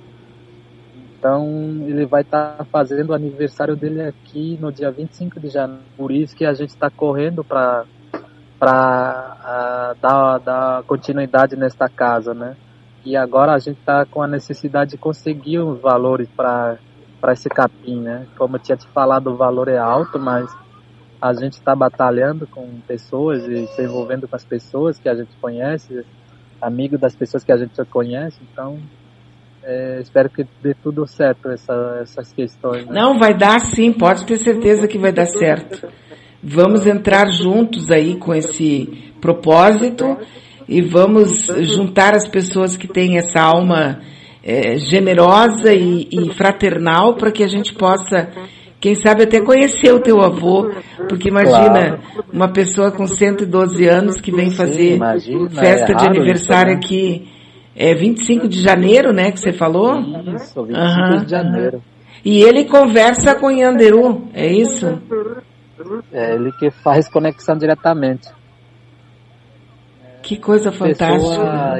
Então ele vai estar tá fazendo o aniversário dele aqui no dia 25 de janeiro. Por isso que a gente está correndo para para uh, dar, dar continuidade nesta casa, né? E agora a gente está com a necessidade de conseguir os valores para para esse capim, né? Como eu tinha te falado, o valor é alto, mas a gente está batalhando com pessoas e se envolvendo com as pessoas que a gente conhece, amigo das pessoas que a gente conhece, então é, espero que dê tudo certo essa, essas questões. Né? Não, vai dar sim, pode ter certeza que vai dar certo. Vamos entrar juntos aí com esse propósito e vamos juntar as pessoas que têm essa alma é, generosa e, e fraternal para que a gente possa, quem sabe, até conhecer o teu avô, porque imagina claro. uma pessoa com 112 anos que vem fazer Sim, imagina, festa é de aniversário isso, né? aqui é 25 de janeiro, né, que você falou? Isso, 25 uhum. de janeiro. E ele conversa com Yanderu, é isso? É ele que faz conexão diretamente. Que coisa fantástica.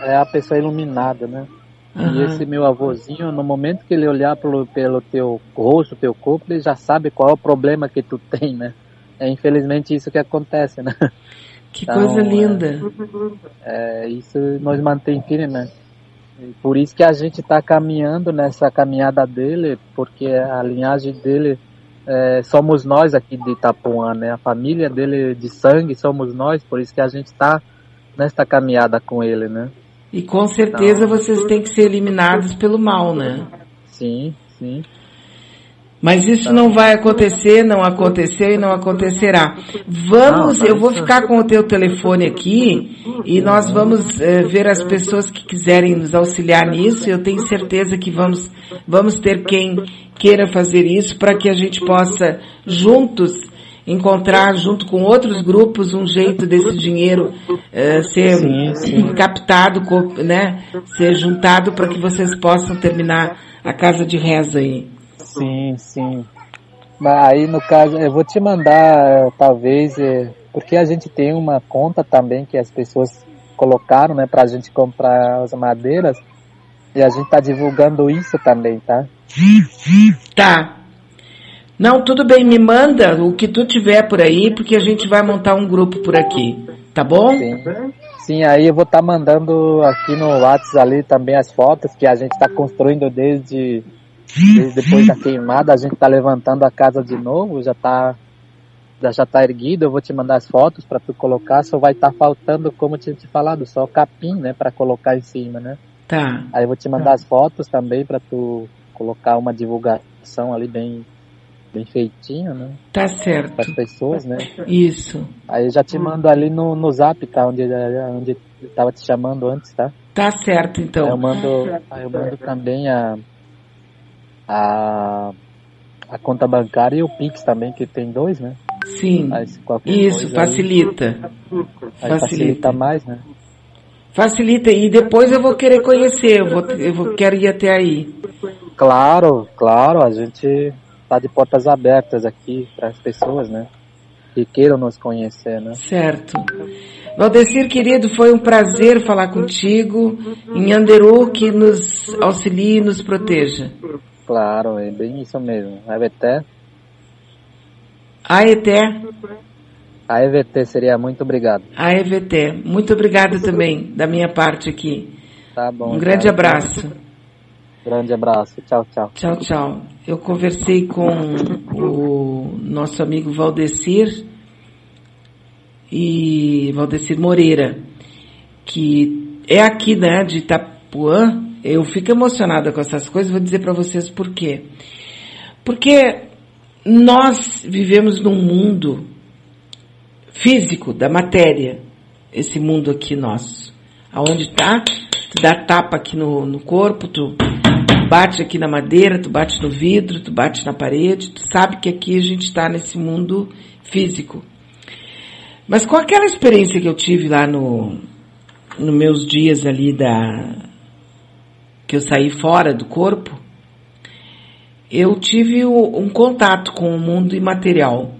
é a pessoa iluminada, né? Uhum. E esse meu avôzinho, no momento que ele olhar pelo, pelo teu rosto, teu corpo, ele já sabe qual é o problema que tu tem, né? É infelizmente isso que acontece, né? Que então, coisa linda. É, é, isso nos mantém firme, né? Por isso que a gente está caminhando nessa caminhada dele, porque a linhagem dele é, somos nós aqui de Itapuã, né? A família dele de sangue somos nós, por isso que a gente está nesta caminhada com ele, né? E com certeza então, vocês têm que ser eliminados pelo mal, né? Sim, sim. Mas isso não vai acontecer, não aconteceu e não acontecerá. Vamos, eu vou ficar com o teu telefone aqui e nós vamos é, ver as pessoas que quiserem nos auxiliar nisso. Eu tenho certeza que vamos, vamos ter quem queira fazer isso para que a gente possa juntos encontrar junto com outros grupos um jeito desse dinheiro é, ser sim, sim. captado, né, ser juntado para que vocês possam terminar a casa de reza aí. Sim, sim. Mas aí no caso, eu vou te mandar, talvez, é, porque a gente tem uma conta também que as pessoas colocaram, né, pra gente comprar as madeiras. E a gente tá divulgando isso também, tá? Tá. Não, tudo bem, me manda o que tu tiver por aí, porque a gente vai montar um grupo por aqui, tá bom? Sim. Sim, aí eu vou estar tá mandando aqui no WhatsApp ali também as fotos que a gente está construindo desde, desde, depois da queimada, a gente está levantando a casa de novo, já está já tá erguido, eu vou te mandar as fotos para tu colocar, só vai estar tá faltando, como eu tinha te falado, só o capim, né, para colocar em cima, né? Tá. Aí eu vou te mandar tá. as fotos também para tu colocar uma divulgação ali bem bem feitinho, né? Tá certo. Para as pessoas, né? Isso. Aí eu já te mando ali no, no zap, tá? Onde, onde eu tava te chamando antes, tá? Tá certo, então. Aí eu mando, aí eu mando também a, a, a conta bancária e o Pix também, que tem dois, né? Sim. Isso, facilita. Aí, aí facilita mais, né? Facilita, e depois eu vou querer conhecer, eu, vou, eu vou, quero ir até aí. Claro, claro, a gente tá de portas abertas aqui para as pessoas, né? Que queiram nos conhecer, né? Certo. Valdecir, querido, foi um prazer falar contigo. Em Anderu, que nos auxilie e nos proteja. Claro, é bem isso mesmo. A EVT. A ET. A EVT seria muito obrigado. A EVT. Muito obrigada também, da minha parte aqui. Tá bom. Um grande abraço. Grande abraço. Tchau, tchau. Tchau, tchau. Eu conversei com o nosso amigo Valdecir e Valdecir Moreira, que é aqui, né, de Itapuã. Eu fico emocionada com essas coisas, vou dizer para vocês por quê. Porque nós vivemos num mundo físico da matéria, esse mundo aqui nosso. Aonde tá, tu dá tapa aqui no, no corpo, tu bate aqui na madeira, tu bate no vidro, tu bate na parede, tu sabe que aqui a gente está nesse mundo físico. Mas com aquela experiência que eu tive lá no, nos meus dias ali da, que eu saí fora do corpo, eu tive um contato com o mundo imaterial,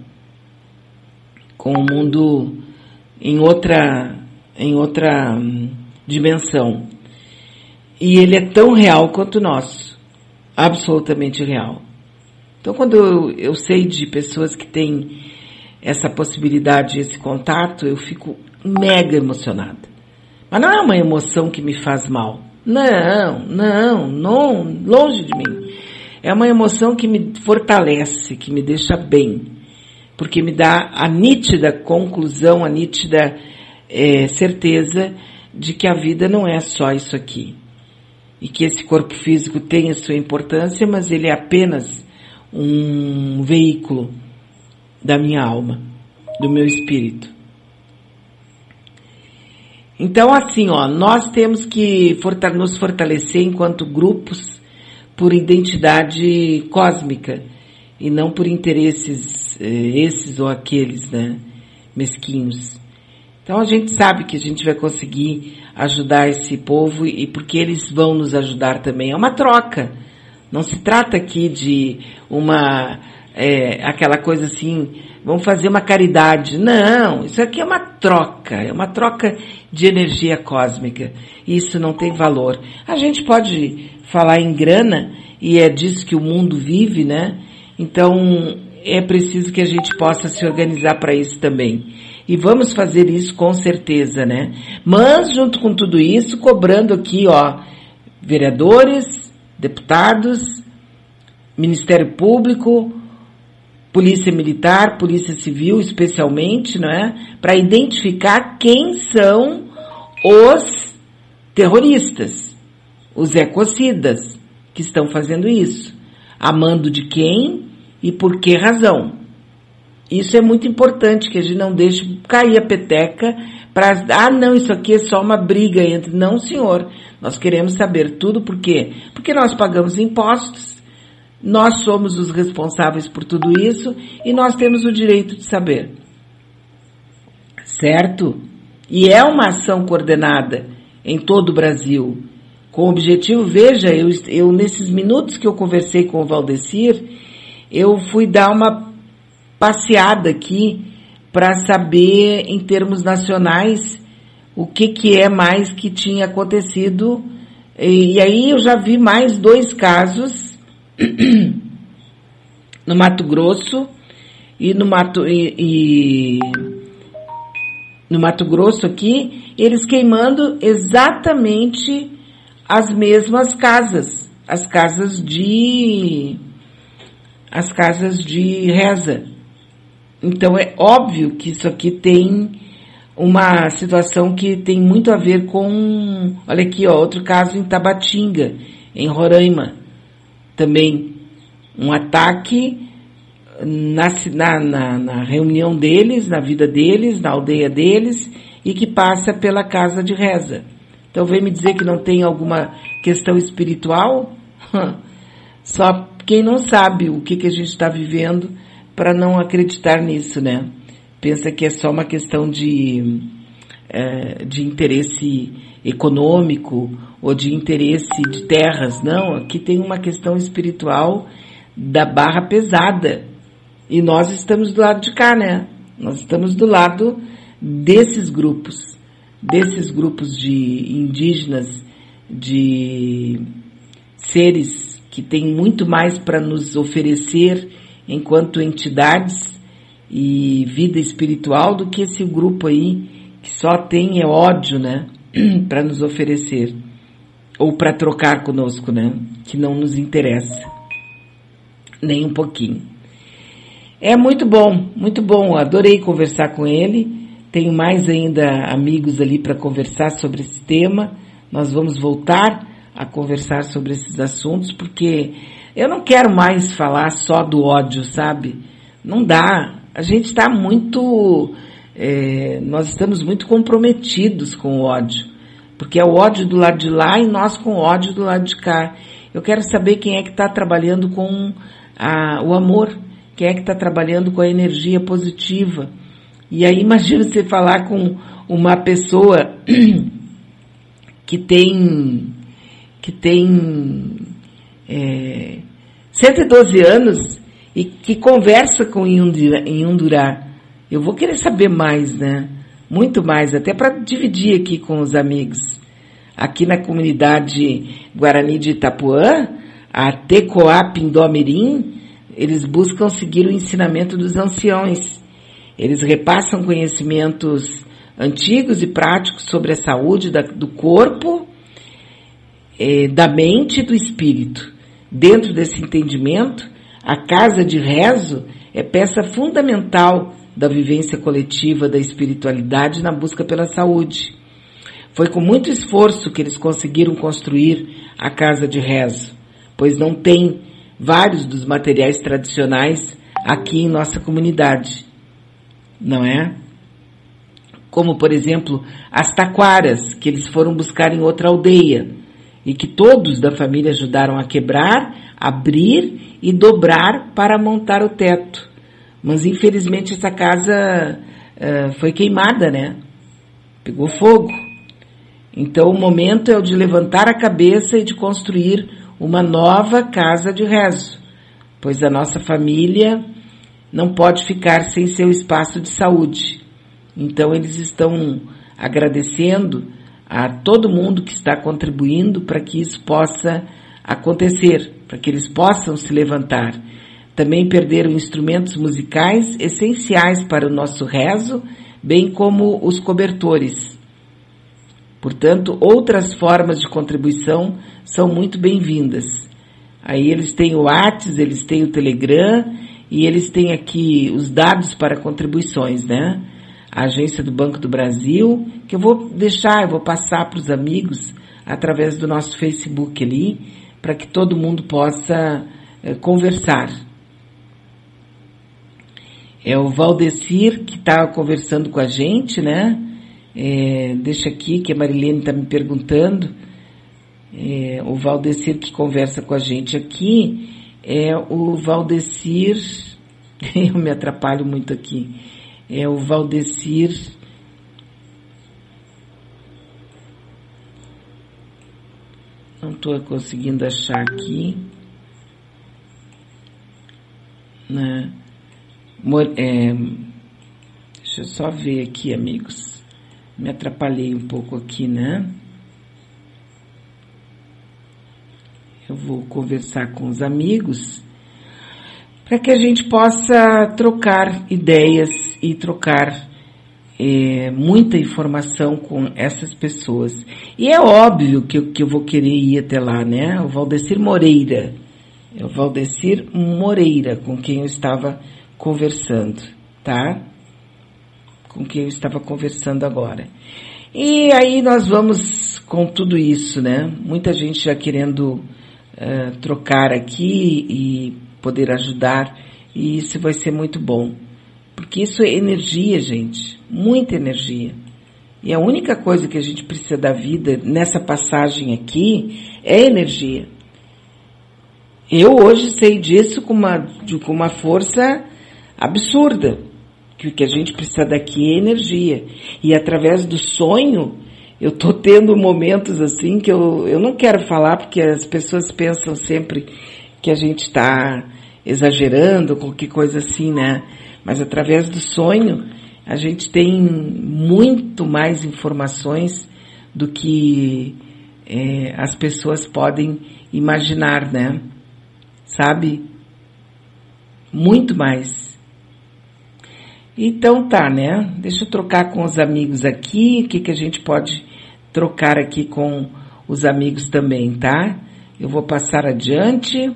com o mundo em outra, em outra hum, dimensão. E ele é tão real quanto nós. Absolutamente real. Então, quando eu, eu sei de pessoas que têm essa possibilidade, esse contato, eu fico mega emocionada. Mas não é uma emoção que me faz mal. Não, não, não, longe de mim. É uma emoção que me fortalece, que me deixa bem, porque me dá a nítida conclusão, a nítida é, certeza de que a vida não é só isso aqui e que esse corpo físico tem a sua importância, mas ele é apenas um veículo da minha alma, do meu espírito. Então, assim, ó, nós temos que nos fortalecer enquanto grupos por identidade cósmica e não por interesses eh, esses ou aqueles, né, mesquinhos. Então a gente sabe que a gente vai conseguir ajudar esse povo e porque eles vão nos ajudar também. É uma troca. Não se trata aqui de uma é, aquela coisa assim, vamos fazer uma caridade. Não, isso aqui é uma troca, é uma troca de energia cósmica. Isso não tem valor. A gente pode falar em grana e é disso que o mundo vive, né? Então é preciso que a gente possa se organizar para isso também. E vamos fazer isso com certeza, né? Mas, junto com tudo isso, cobrando aqui, ó, vereadores, deputados, Ministério Público, Polícia Militar, Polícia Civil, especialmente, não é? Para identificar quem são os terroristas, os ecocidas que estão fazendo isso. Amando de quem e por que razão. Isso é muito importante, que a gente não deixe cair a peteca para, ah, não, isso aqui é só uma briga entre. Não, senhor. Nós queremos saber tudo por quê? Porque nós pagamos impostos, nós somos os responsáveis por tudo isso e nós temos o direito de saber. Certo? E é uma ação coordenada em todo o Brasil. Com o objetivo, veja, eu, eu nesses minutos que eu conversei com o Valdecir, eu fui dar uma passeada aqui para saber, em termos nacionais, o que, que é mais que tinha acontecido. E, e aí eu já vi mais dois casos no Mato Grosso e no Mato e, e no Mato Grosso aqui, eles queimando exatamente as mesmas casas, as casas de as casas de reza. Então é óbvio que isso aqui tem uma situação que tem muito a ver com, olha aqui, ó, outro caso em Tabatinga, em Roraima, também um ataque na, na, na, reunião deles, na vida deles, na aldeia deles, e que passa pela casa de reza. Então vem me dizer que não tem alguma questão espiritual? Só quem não sabe o que, que a gente está vivendo para não acreditar nisso, né? Pensa que é só uma questão de, é, de interesse econômico ou de interesse de terras. Não, aqui tem uma questão espiritual da barra pesada. E nós estamos do lado de cá, né? Nós estamos do lado desses grupos, desses grupos de indígenas, de seres que têm muito mais para nos oferecer enquanto entidades e vida espiritual do que esse grupo aí que só tem é ódio, né, para nos oferecer ou para trocar conosco, né, que não nos interessa nem um pouquinho. É muito bom, muito bom. Adorei conversar com ele. Tenho mais ainda amigos ali para conversar sobre esse tema. Nós vamos voltar a conversar sobre esses assuntos porque eu não quero mais falar só do ódio, sabe? Não dá. A gente está muito, é, nós estamos muito comprometidos com o ódio, porque é o ódio do lado de lá e nós com ódio do lado de cá. Eu quero saber quem é que está trabalhando com a, o amor quem é que está trabalhando com a energia positiva. E aí imagina você falar com uma pessoa que tem que tem é, 112 anos e que conversa com Yundurá. Eu vou querer saber mais, né? Muito mais, até para dividir aqui com os amigos. Aqui na comunidade Guarani de Itapuã, a Tecoá Pindomirim, eles buscam seguir o ensinamento dos anciões. Eles repassam conhecimentos antigos e práticos sobre a saúde da, do corpo, eh, da mente e do espírito. Dentro desse entendimento, a casa de rezo é peça fundamental da vivência coletiva da espiritualidade na busca pela saúde. Foi com muito esforço que eles conseguiram construir a casa de rezo, pois não tem vários dos materiais tradicionais aqui em nossa comunidade, não é? Como, por exemplo, as taquaras que eles foram buscar em outra aldeia e que todos da família ajudaram a quebrar, abrir e dobrar para montar o teto. Mas infelizmente essa casa uh, foi queimada, né? Pegou fogo. Então o momento é o de levantar a cabeça e de construir uma nova casa de rezo, pois a nossa família não pode ficar sem seu espaço de saúde. Então eles estão agradecendo a todo mundo que está contribuindo para que isso possa acontecer, para que eles possam se levantar. Também perderam instrumentos musicais essenciais para o nosso rezo, bem como os cobertores. Portanto, outras formas de contribuição são muito bem-vindas. Aí eles têm o WhatsApp, eles têm o Telegram e eles têm aqui os dados para contribuições, né? A agência do Banco do Brasil, que eu vou deixar, eu vou passar para os amigos através do nosso Facebook ali, para que todo mundo possa é, conversar. É o Valdecir que está conversando com a gente, né? É, deixa aqui que a Marilene está me perguntando. É, o Valdecir que conversa com a gente aqui é o Valdecir. Eu me atrapalho muito aqui. É o Valdecir. Não estou conseguindo achar aqui. né? É, deixa eu só ver aqui, amigos. Me atrapalhei um pouco aqui, né? Eu vou conversar com os amigos para que a gente possa trocar ideias e trocar é, muita informação com essas pessoas. E é óbvio que que eu vou querer ir até lá, né? O Valdecir Moreira. É o Valdecir Moreira, com quem eu estava conversando, tá? Com quem eu estava conversando agora. E aí nós vamos com tudo isso, né? Muita gente já querendo uh, trocar aqui e poder ajudar, e isso vai ser muito bom. Porque isso é energia, gente. Muita energia. E a única coisa que a gente precisa da vida nessa passagem aqui é energia. Eu hoje sei disso com uma, com uma força absurda. Que o que a gente precisa daqui é energia. E através do sonho, eu tô tendo momentos assim que eu, eu não quero falar porque as pessoas pensam sempre que a gente está exagerando, qualquer coisa assim, né? Mas através do sonho, a gente tem muito mais informações do que é, as pessoas podem imaginar, né? Sabe? Muito mais. Então tá, né? Deixa eu trocar com os amigos aqui, o que, que a gente pode trocar aqui com os amigos também, tá? Eu vou passar adiante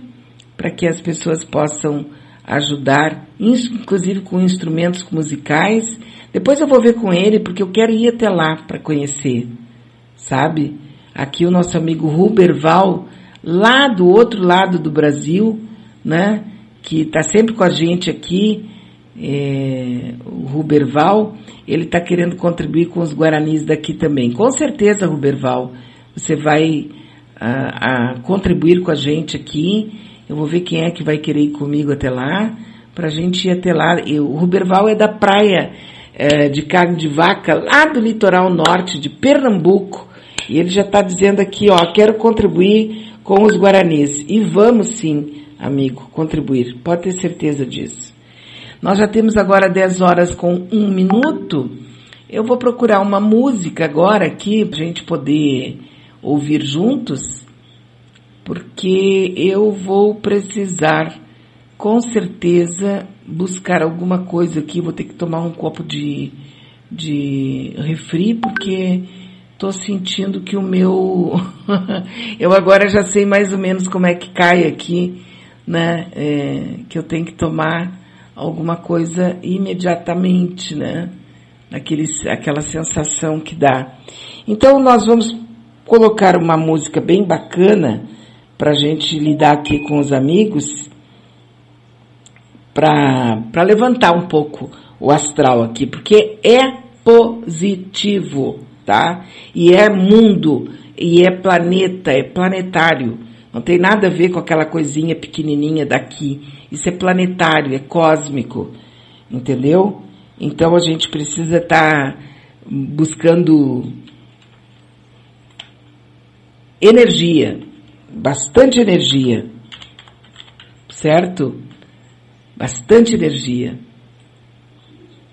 para que as pessoas possam ajudar, inclusive com instrumentos musicais. Depois eu vou ver com ele, porque eu quero ir até lá para conhecer, sabe? Aqui o nosso amigo Ruberval, lá do outro lado do Brasil, né? Que está sempre com a gente aqui, é, o Ruberval, ele está querendo contribuir com os Guaranis daqui também. Com certeza, Ruberval, você vai a, ah, a contribuir com a gente aqui eu vou ver quem é que vai querer ir comigo até lá, para a gente ir até lá. E o Ruberval é da praia é, de carne de vaca, lá do litoral norte de Pernambuco. E ele já está dizendo aqui, ó, quero contribuir com os Guaranis. E vamos sim, amigo, contribuir. Pode ter certeza disso. Nós já temos agora 10 horas com um minuto. Eu vou procurar uma música agora aqui, para a gente poder ouvir juntos porque eu vou precisar, com certeza, buscar alguma coisa aqui. Vou ter que tomar um copo de, de refri, porque estou sentindo que o meu. eu agora já sei mais ou menos como é que cai aqui, né? É, que eu tenho que tomar alguma coisa imediatamente, né? Aquele, aquela sensação que dá. Então nós vamos colocar uma música bem bacana para a gente lidar aqui com os amigos, para levantar um pouco o astral aqui, porque é positivo, tá? E é mundo, e é planeta, é planetário. Não tem nada a ver com aquela coisinha pequenininha daqui. Isso é planetário, é cósmico, entendeu? Então a gente precisa estar tá buscando energia, bastante energia, certo? Bastante energia.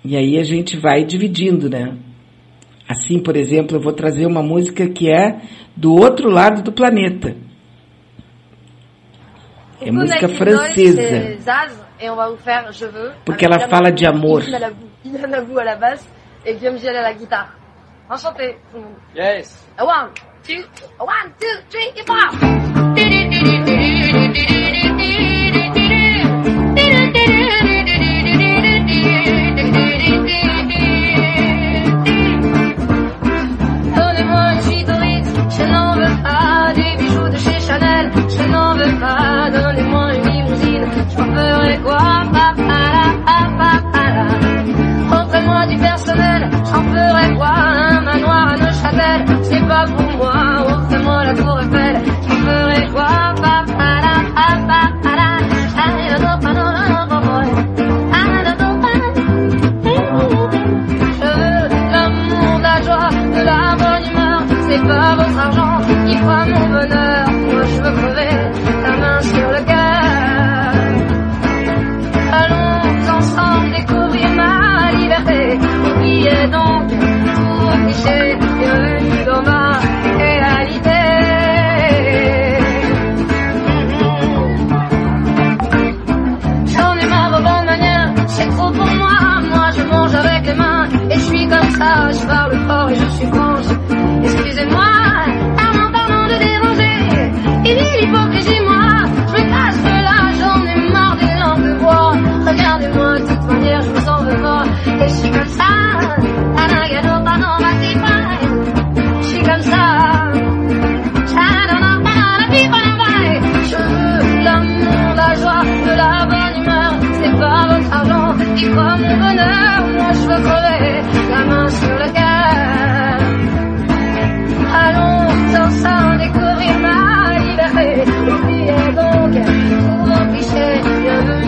E aí a gente vai dividindo, né? Assim, por exemplo, eu vou trazer uma música que é do outro lado do planeta. É música francesa. Porque ela fala de amor. Yes. One, two, one, two, three, four. Donnez-moi une suite je n'en veux pas des bijoux de chez Chanel, je n'en veux pas. Ferai quoi, Offrez-moi du personnel, j'en ferai quoi, un manoir à c'est pas pour moi. Offrez-moi la tour Eiffel, j'en ferai quoi, c'est pas votre argent qui fera mon bonheur. Moi je veux crever, Je par le fort et je suis franche. Excusez-moi, pardon, pardon de déranger. Il dit l'hypocrisie, moi, je me cache là, j'en ai marre des langues de bois. Regardez-moi, de toute manière, je vous en veux pas. Et je suis comme ça, à la gâteau, pardon. Mon bonheur. Moi, je veux crever la main sur le cœur. Allons ensemble découvrir ma liberté. Oubliez donc tous vos clichés. Bienvenue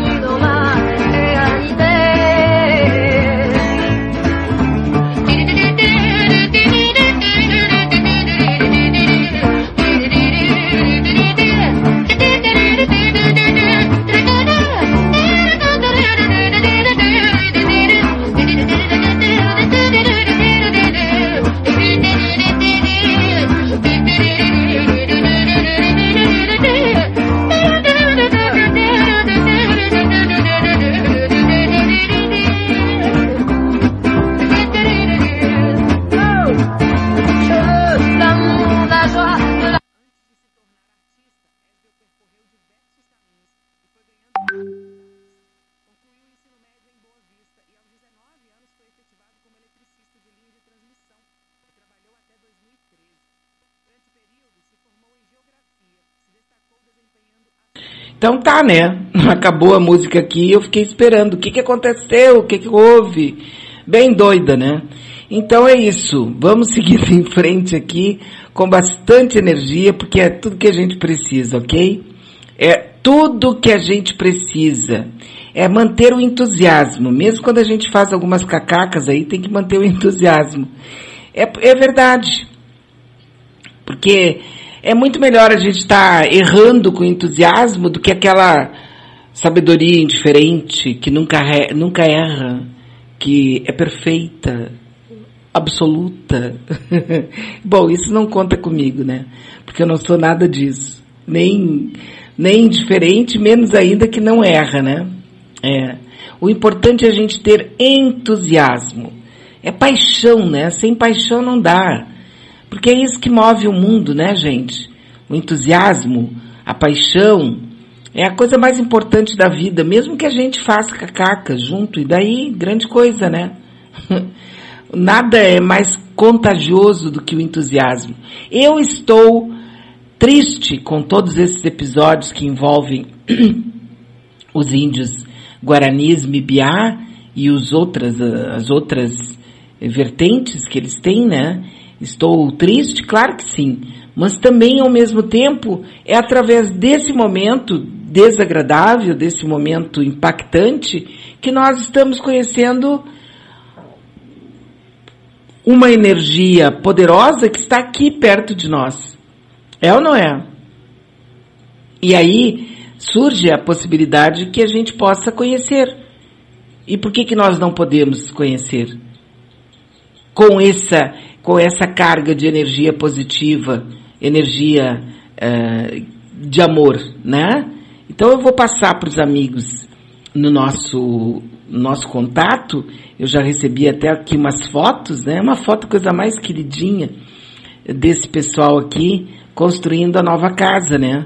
Então tá, né? Acabou a música aqui eu fiquei esperando. O que, que aconteceu? O que, que houve? Bem doida, né? Então é isso. Vamos seguir em frente aqui com bastante energia, porque é tudo que a gente precisa, ok? É tudo que a gente precisa. É manter o entusiasmo. Mesmo quando a gente faz algumas cacacas aí, tem que manter o entusiasmo. É, é verdade. Porque é muito melhor a gente estar errando com entusiasmo do que aquela sabedoria indiferente que nunca, nunca erra, que é perfeita, absoluta. Bom, isso não conta comigo, né? Porque eu não sou nada disso. Nem, nem indiferente, menos ainda que não erra, né? É. O importante é a gente ter entusiasmo. É paixão, né? Sem paixão não dá. Porque é isso que move o mundo, né, gente? O entusiasmo, a paixão, é a coisa mais importante da vida, mesmo que a gente faça cacaca junto, e daí, grande coisa, né? Nada é mais contagioso do que o entusiasmo. Eu estou triste com todos esses episódios que envolvem os índios guaranis, Mibiá e os outras, as outras vertentes que eles têm, né? Estou triste, claro que sim, mas também ao mesmo tempo é através desse momento desagradável, desse momento impactante, que nós estamos conhecendo uma energia poderosa que está aqui perto de nós. É ou não é? E aí surge a possibilidade que a gente possa conhecer. E por que que nós não podemos conhecer? Com essa, com essa carga de energia positiva, energia eh, de amor, né? Então eu vou passar para os amigos no nosso nosso contato. Eu já recebi até aqui umas fotos, né? Uma foto coisa mais queridinha desse pessoal aqui construindo a nova casa, né?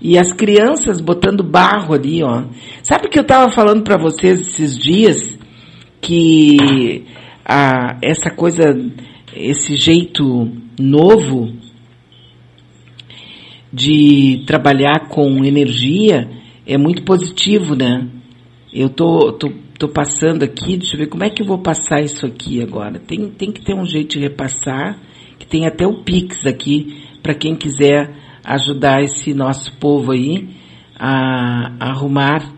E as crianças botando barro ali, ó. Sabe que eu estava falando para vocês esses dias que a, essa coisa, esse jeito novo de trabalhar com energia é muito positivo, né? Eu tô, tô, tô passando aqui, deixa eu ver como é que eu vou passar isso aqui agora. Tem, tem que ter um jeito de repassar, que tem até o Pix aqui, para quem quiser ajudar esse nosso povo aí a, a arrumar.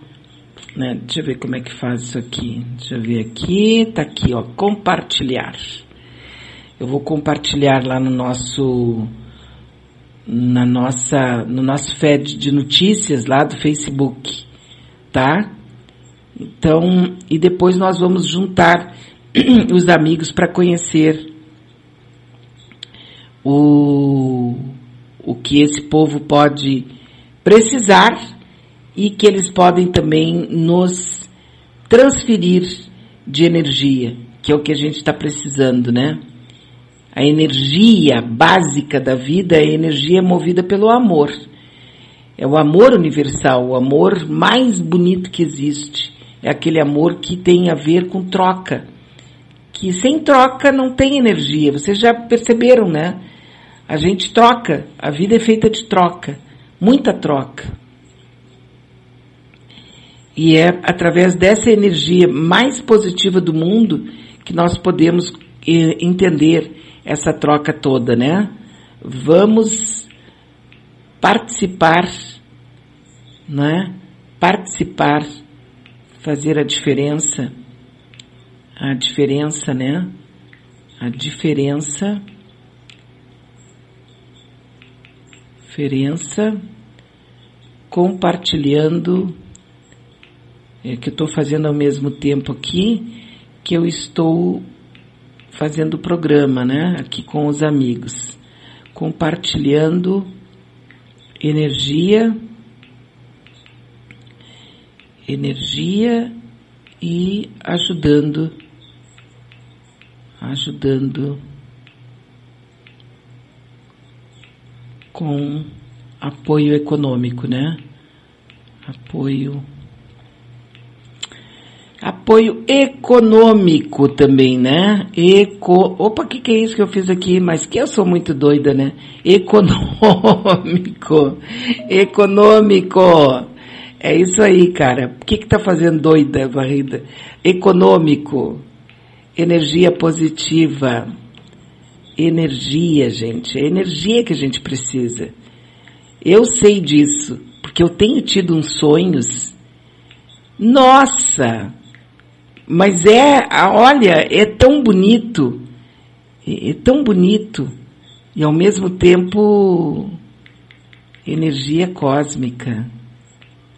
Né? Deixa eu ver como é que faz isso aqui. Deixa eu ver aqui, tá aqui, ó, compartilhar. Eu vou compartilhar lá no nosso na nossa no nosso feed de notícias lá do Facebook, tá? Então, e depois nós vamos juntar os amigos para conhecer o, o que esse povo pode precisar e que eles podem também nos transferir de energia, que é o que a gente está precisando, né? A energia básica da vida é a energia movida pelo amor. É o amor universal, o amor mais bonito que existe. É aquele amor que tem a ver com troca, que sem troca não tem energia. Vocês já perceberam, né? A gente troca, a vida é feita de troca, muita troca. E é através dessa energia mais positiva do mundo que nós podemos eh, entender essa troca toda, né? Vamos participar, né? Participar, fazer a diferença, a diferença, né? A diferença, diferença, compartilhando é, que eu estou fazendo ao mesmo tempo aqui que eu estou fazendo o programa, né? Aqui com os amigos, compartilhando energia, energia e ajudando, ajudando com apoio econômico, né? Apoio Apoio econômico também, né? Eco... Opa, o que, que é isso que eu fiz aqui? Mas que eu sou muito doida, né? Econômico. Econômico. É isso aí, cara. O que que tá fazendo doida, varrida? Econômico. Energia positiva. Energia, gente. É energia que a gente precisa. Eu sei disso, porque eu tenho tido uns sonhos. Nossa! Mas é, olha, é tão bonito, é, é tão bonito, e ao mesmo tempo energia cósmica.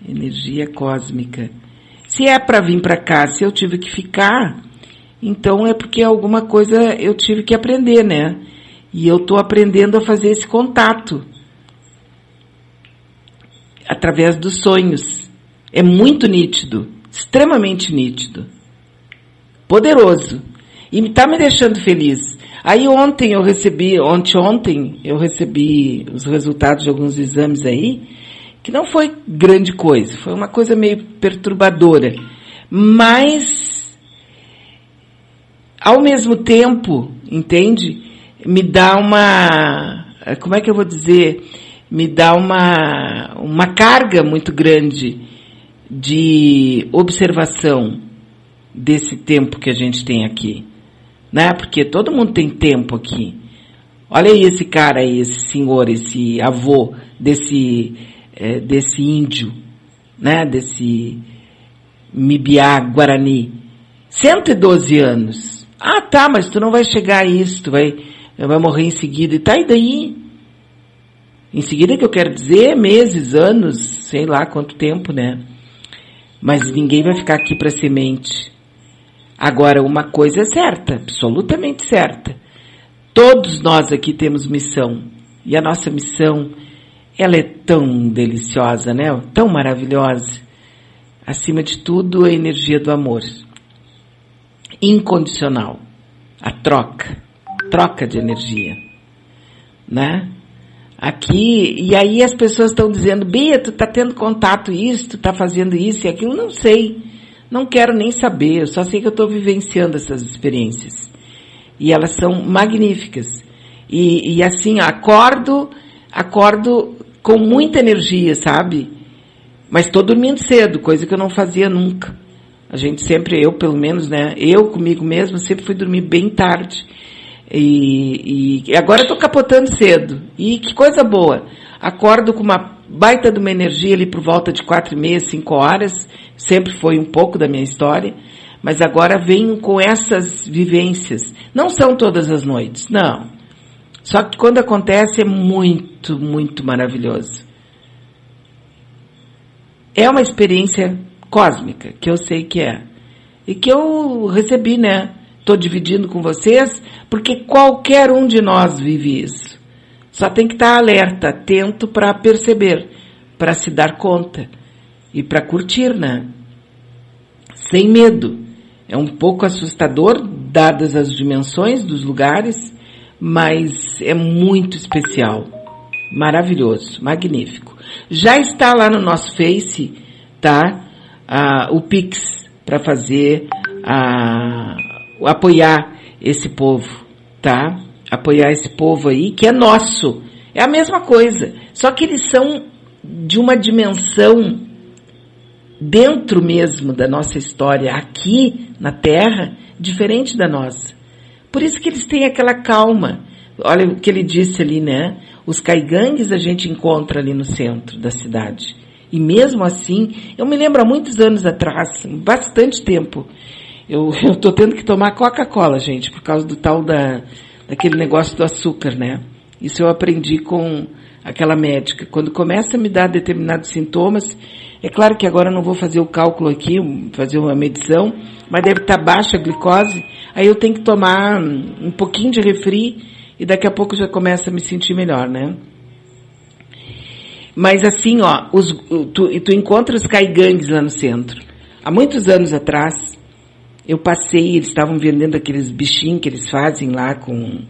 Energia cósmica. Se é para vir para cá, se eu tive que ficar, então é porque alguma coisa eu tive que aprender, né? E eu estou aprendendo a fazer esse contato através dos sonhos. É muito nítido, extremamente nítido poderoso. E está me deixando feliz. Aí ontem eu recebi, ontem, ontem eu recebi os resultados de alguns exames aí, que não foi grande coisa, foi uma coisa meio perturbadora. Mas, ao mesmo tempo, entende? Me dá uma, como é que eu vou dizer? Me dá uma, uma carga muito grande de observação desse tempo que a gente tem aqui, né? Porque todo mundo tem tempo aqui. Olha aí esse cara aí, esse senhor, esse avô desse é, desse índio, né? Desse Mibiá Guarani, 112 anos. Ah, tá, mas tu não vai chegar a isso, tu vai vai morrer em seguida. E tá e daí? Em seguida que eu quero dizer, meses, anos, sei lá quanto tempo, né? Mas ninguém vai ficar aqui para semente. Agora, uma coisa é certa, absolutamente certa. Todos nós aqui temos missão. E a nossa missão, ela é tão deliciosa, né? Tão maravilhosa. Acima de tudo, a energia do amor. Incondicional. A troca. Troca de energia. Né? Aqui, e aí as pessoas estão dizendo, Bia, tu tá tendo contato isso, tu tá fazendo isso e aquilo, não sei. Não quero nem saber, eu só sei que eu estou vivenciando essas experiências. E elas são magníficas. E, e assim, acordo, acordo com muita energia, sabe? Mas estou dormindo cedo, coisa que eu não fazia nunca. A gente sempre, eu pelo menos, né? Eu comigo mesmo sempre fui dormir bem tarde. E, e agora estou capotando cedo. E que coisa boa. Acordo com uma baita de uma energia ali por volta de quatro e meia, cinco horas, sempre foi um pouco da minha história, mas agora venho com essas vivências. Não são todas as noites, não. Só que quando acontece é muito, muito maravilhoso. É uma experiência cósmica, que eu sei que é. E que eu recebi, né? Estou dividindo com vocês, porque qualquer um de nós vive isso. Só tem que estar alerta, atento para perceber, para se dar conta e para curtir, né? Sem medo. É um pouco assustador, dadas as dimensões dos lugares, mas é muito especial. Maravilhoso, magnífico. Já está lá no nosso Face, tá? Ah, o Pix para fazer a, apoiar esse povo, tá? Apoiar esse povo aí, que é nosso. É a mesma coisa. Só que eles são de uma dimensão dentro mesmo da nossa história, aqui na Terra, diferente da nossa. Por isso que eles têm aquela calma. Olha o que ele disse ali, né? Os caigangues a gente encontra ali no centro da cidade. E mesmo assim, eu me lembro há muitos anos atrás, bastante tempo, eu, tô tendo que tomar Coca-Cola, gente, por causa do tal da, daquele negócio do açúcar, né? Isso eu aprendi com aquela médica. Quando começa a me dar determinados sintomas, é claro que agora eu não vou fazer o cálculo aqui, fazer uma medição, mas deve estar baixa a glicose, aí eu tenho que tomar um pouquinho de refri e daqui a pouco já começa a me sentir melhor, né? Mas assim, ó, os, tu, tu encontra os caigangues lá no centro. Há muitos anos atrás, eu passei, eles estavam vendendo aqueles bichinhos que eles fazem lá com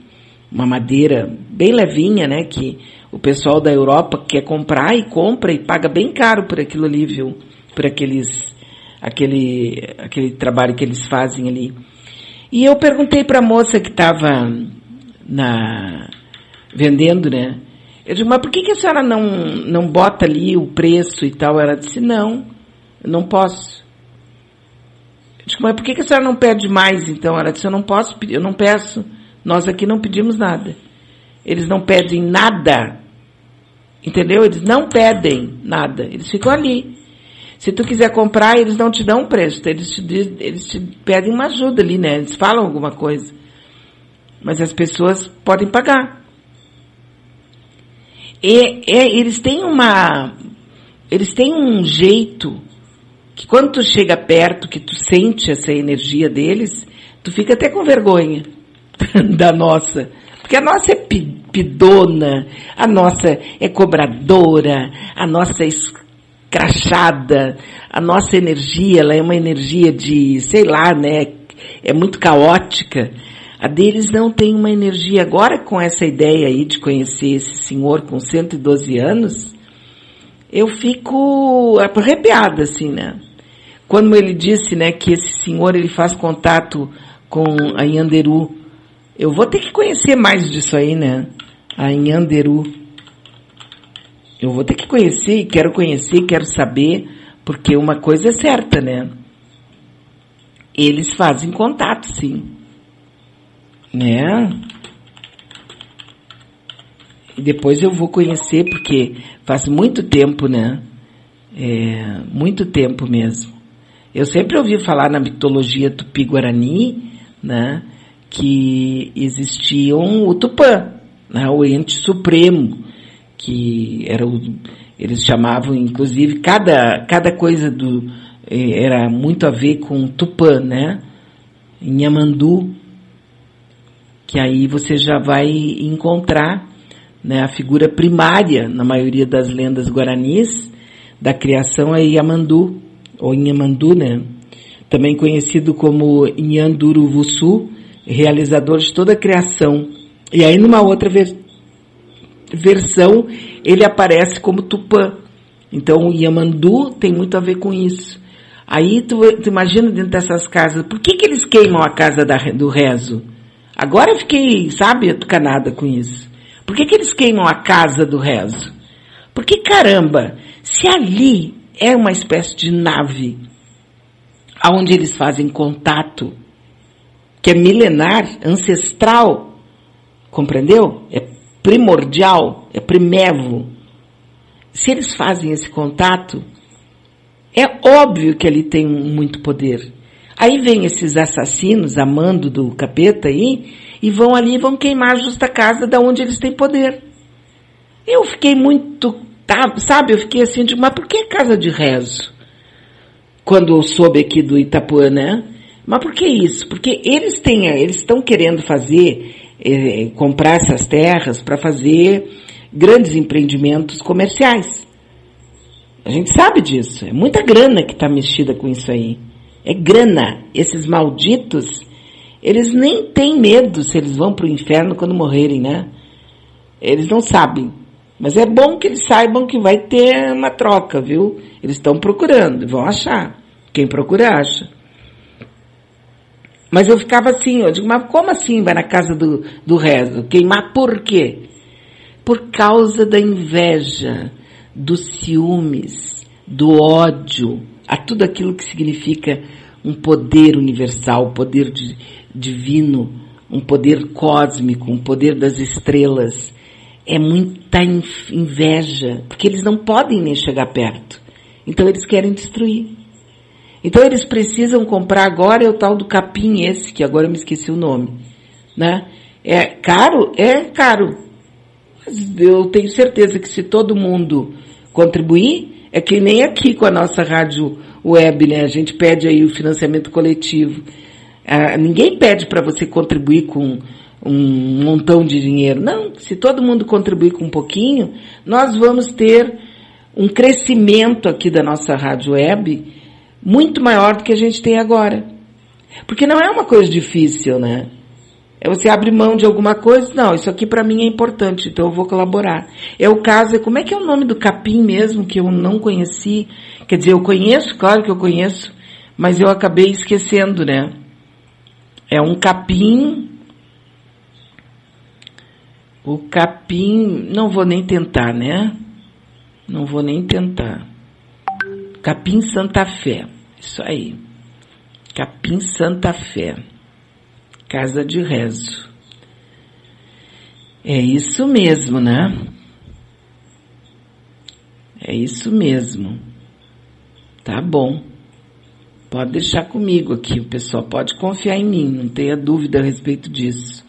uma madeira bem levinha, né? Que o pessoal da Europa quer comprar e compra e paga bem caro por aquilo ali, viu? Por aqueles, aquele, aquele trabalho que eles fazem ali. E eu perguntei para a moça que estava na vendendo, né? Eu disse, mas por que, que a senhora não, não bota ali o preço e tal? Ela disse, não, eu não posso. Eu disse, mas por que, que a senhora não pede mais então? Ela disse, eu não posso, eu não peço. Nós aqui não pedimos nada. Eles não pedem nada. Entendeu? Eles não pedem nada. Eles ficam ali. Se tu quiser comprar, eles não te dão um preço. Eles te, eles te pedem uma ajuda ali, né? Eles falam alguma coisa. Mas as pessoas podem pagar. E, e, eles têm uma, eles têm um jeito que quando tu chega perto, que tu sente essa energia deles, tu fica até com vergonha da nossa. Porque a nossa é pidona, a nossa é cobradora, a nossa é escrachada, a nossa energia, ela é uma energia de, sei lá, né, é muito caótica. A deles não tem uma energia. Agora, com essa ideia aí de conhecer esse senhor com 112 anos, eu fico arrepiada, assim, né? Quando ele disse, né, que esse senhor, ele faz contato com a Yanderu. Eu vou ter que conhecer mais disso aí, né? A Yanderu. Eu vou ter que conhecer, quero conhecer, quero saber, porque uma coisa é certa, né? Eles fazem contato, sim né? E depois eu vou conhecer, porque faz muito tempo, né? É, muito tempo mesmo. Eu sempre ouvi falar na mitologia tupi-guarani, né? Que existiam o Tupã, né, o ente supremo, que era o, eles chamavam, inclusive, cada, cada coisa do, é, era muito a ver com Tupã, né? Em que aí você já vai encontrar né, a figura primária, na maioria das lendas guaranis, da criação é Yamandu, ou Inhamandu, né? Também conhecido como Inhanduruvusu, realizador de toda a criação. E aí numa outra ver versão, ele aparece como Tupã. Então o Yamandu tem muito a ver com isso. Aí tu, tu imagina dentro dessas casas, por que, que eles queimam a casa da, do rezo? Agora eu fiquei, sabe, atucanada com isso. Por que, que eles queimam a casa do rezo? Porque, caramba, se ali é uma espécie de nave aonde eles fazem contato, que é milenar, ancestral, compreendeu? É primordial, é primevo. Se eles fazem esse contato, é óbvio que ali tem muito poder. Aí vem esses assassinos, amando do capeta aí, e vão ali e vão queimar justa casa da onde eles têm poder. Eu fiquei muito, tá, sabe, eu fiquei assim, de, mas por que casa de rezo? Quando eu soube aqui do Itapuã, né? Mas por que isso? Porque eles têm, eles estão querendo fazer, eh, comprar essas terras para fazer grandes empreendimentos comerciais. A gente sabe disso. É muita grana que está mexida com isso aí. É grana. Esses malditos, eles nem têm medo se eles vão para o inferno quando morrerem, né? Eles não sabem. Mas é bom que eles saibam que vai ter uma troca, viu? Eles estão procurando, vão achar. Quem procura, acha. Mas eu ficava assim, eu digo, mas como assim vai na casa do, do rezo? Queimar por quê? Por causa da inveja, dos ciúmes, do ódio, a tudo aquilo que significa um poder universal, um poder de, divino, um poder cósmico, um poder das estrelas. É muita inveja, porque eles não podem nem chegar perto. Então eles querem destruir. Então eles precisam comprar agora o tal do capim esse, que agora eu me esqueci o nome, né? É caro? É caro. Mas eu tenho certeza que se todo mundo contribuir, é que nem aqui com a nossa rádio web, né? A gente pede aí o financiamento coletivo. Ah, ninguém pede para você contribuir com um montão de dinheiro. Não, se todo mundo contribuir com um pouquinho, nós vamos ter um crescimento aqui da nossa rádio web muito maior do que a gente tem agora. Porque não é uma coisa difícil, né? É você abre mão de alguma coisa, não, isso aqui para mim é importante, então eu vou colaborar. É o caso, como é que é o nome do capim mesmo que eu não conheci? Quer dizer, eu conheço, claro que eu conheço, mas eu acabei esquecendo, né? É um capim. O capim, não vou nem tentar, né? Não vou nem tentar. Capim Santa Fé. Isso aí. Capim Santa Fé. Casa de rezo. É isso mesmo, né? É isso mesmo. Tá bom. Pode deixar comigo aqui, o pessoal pode confiar em mim, não tenha dúvida a respeito disso.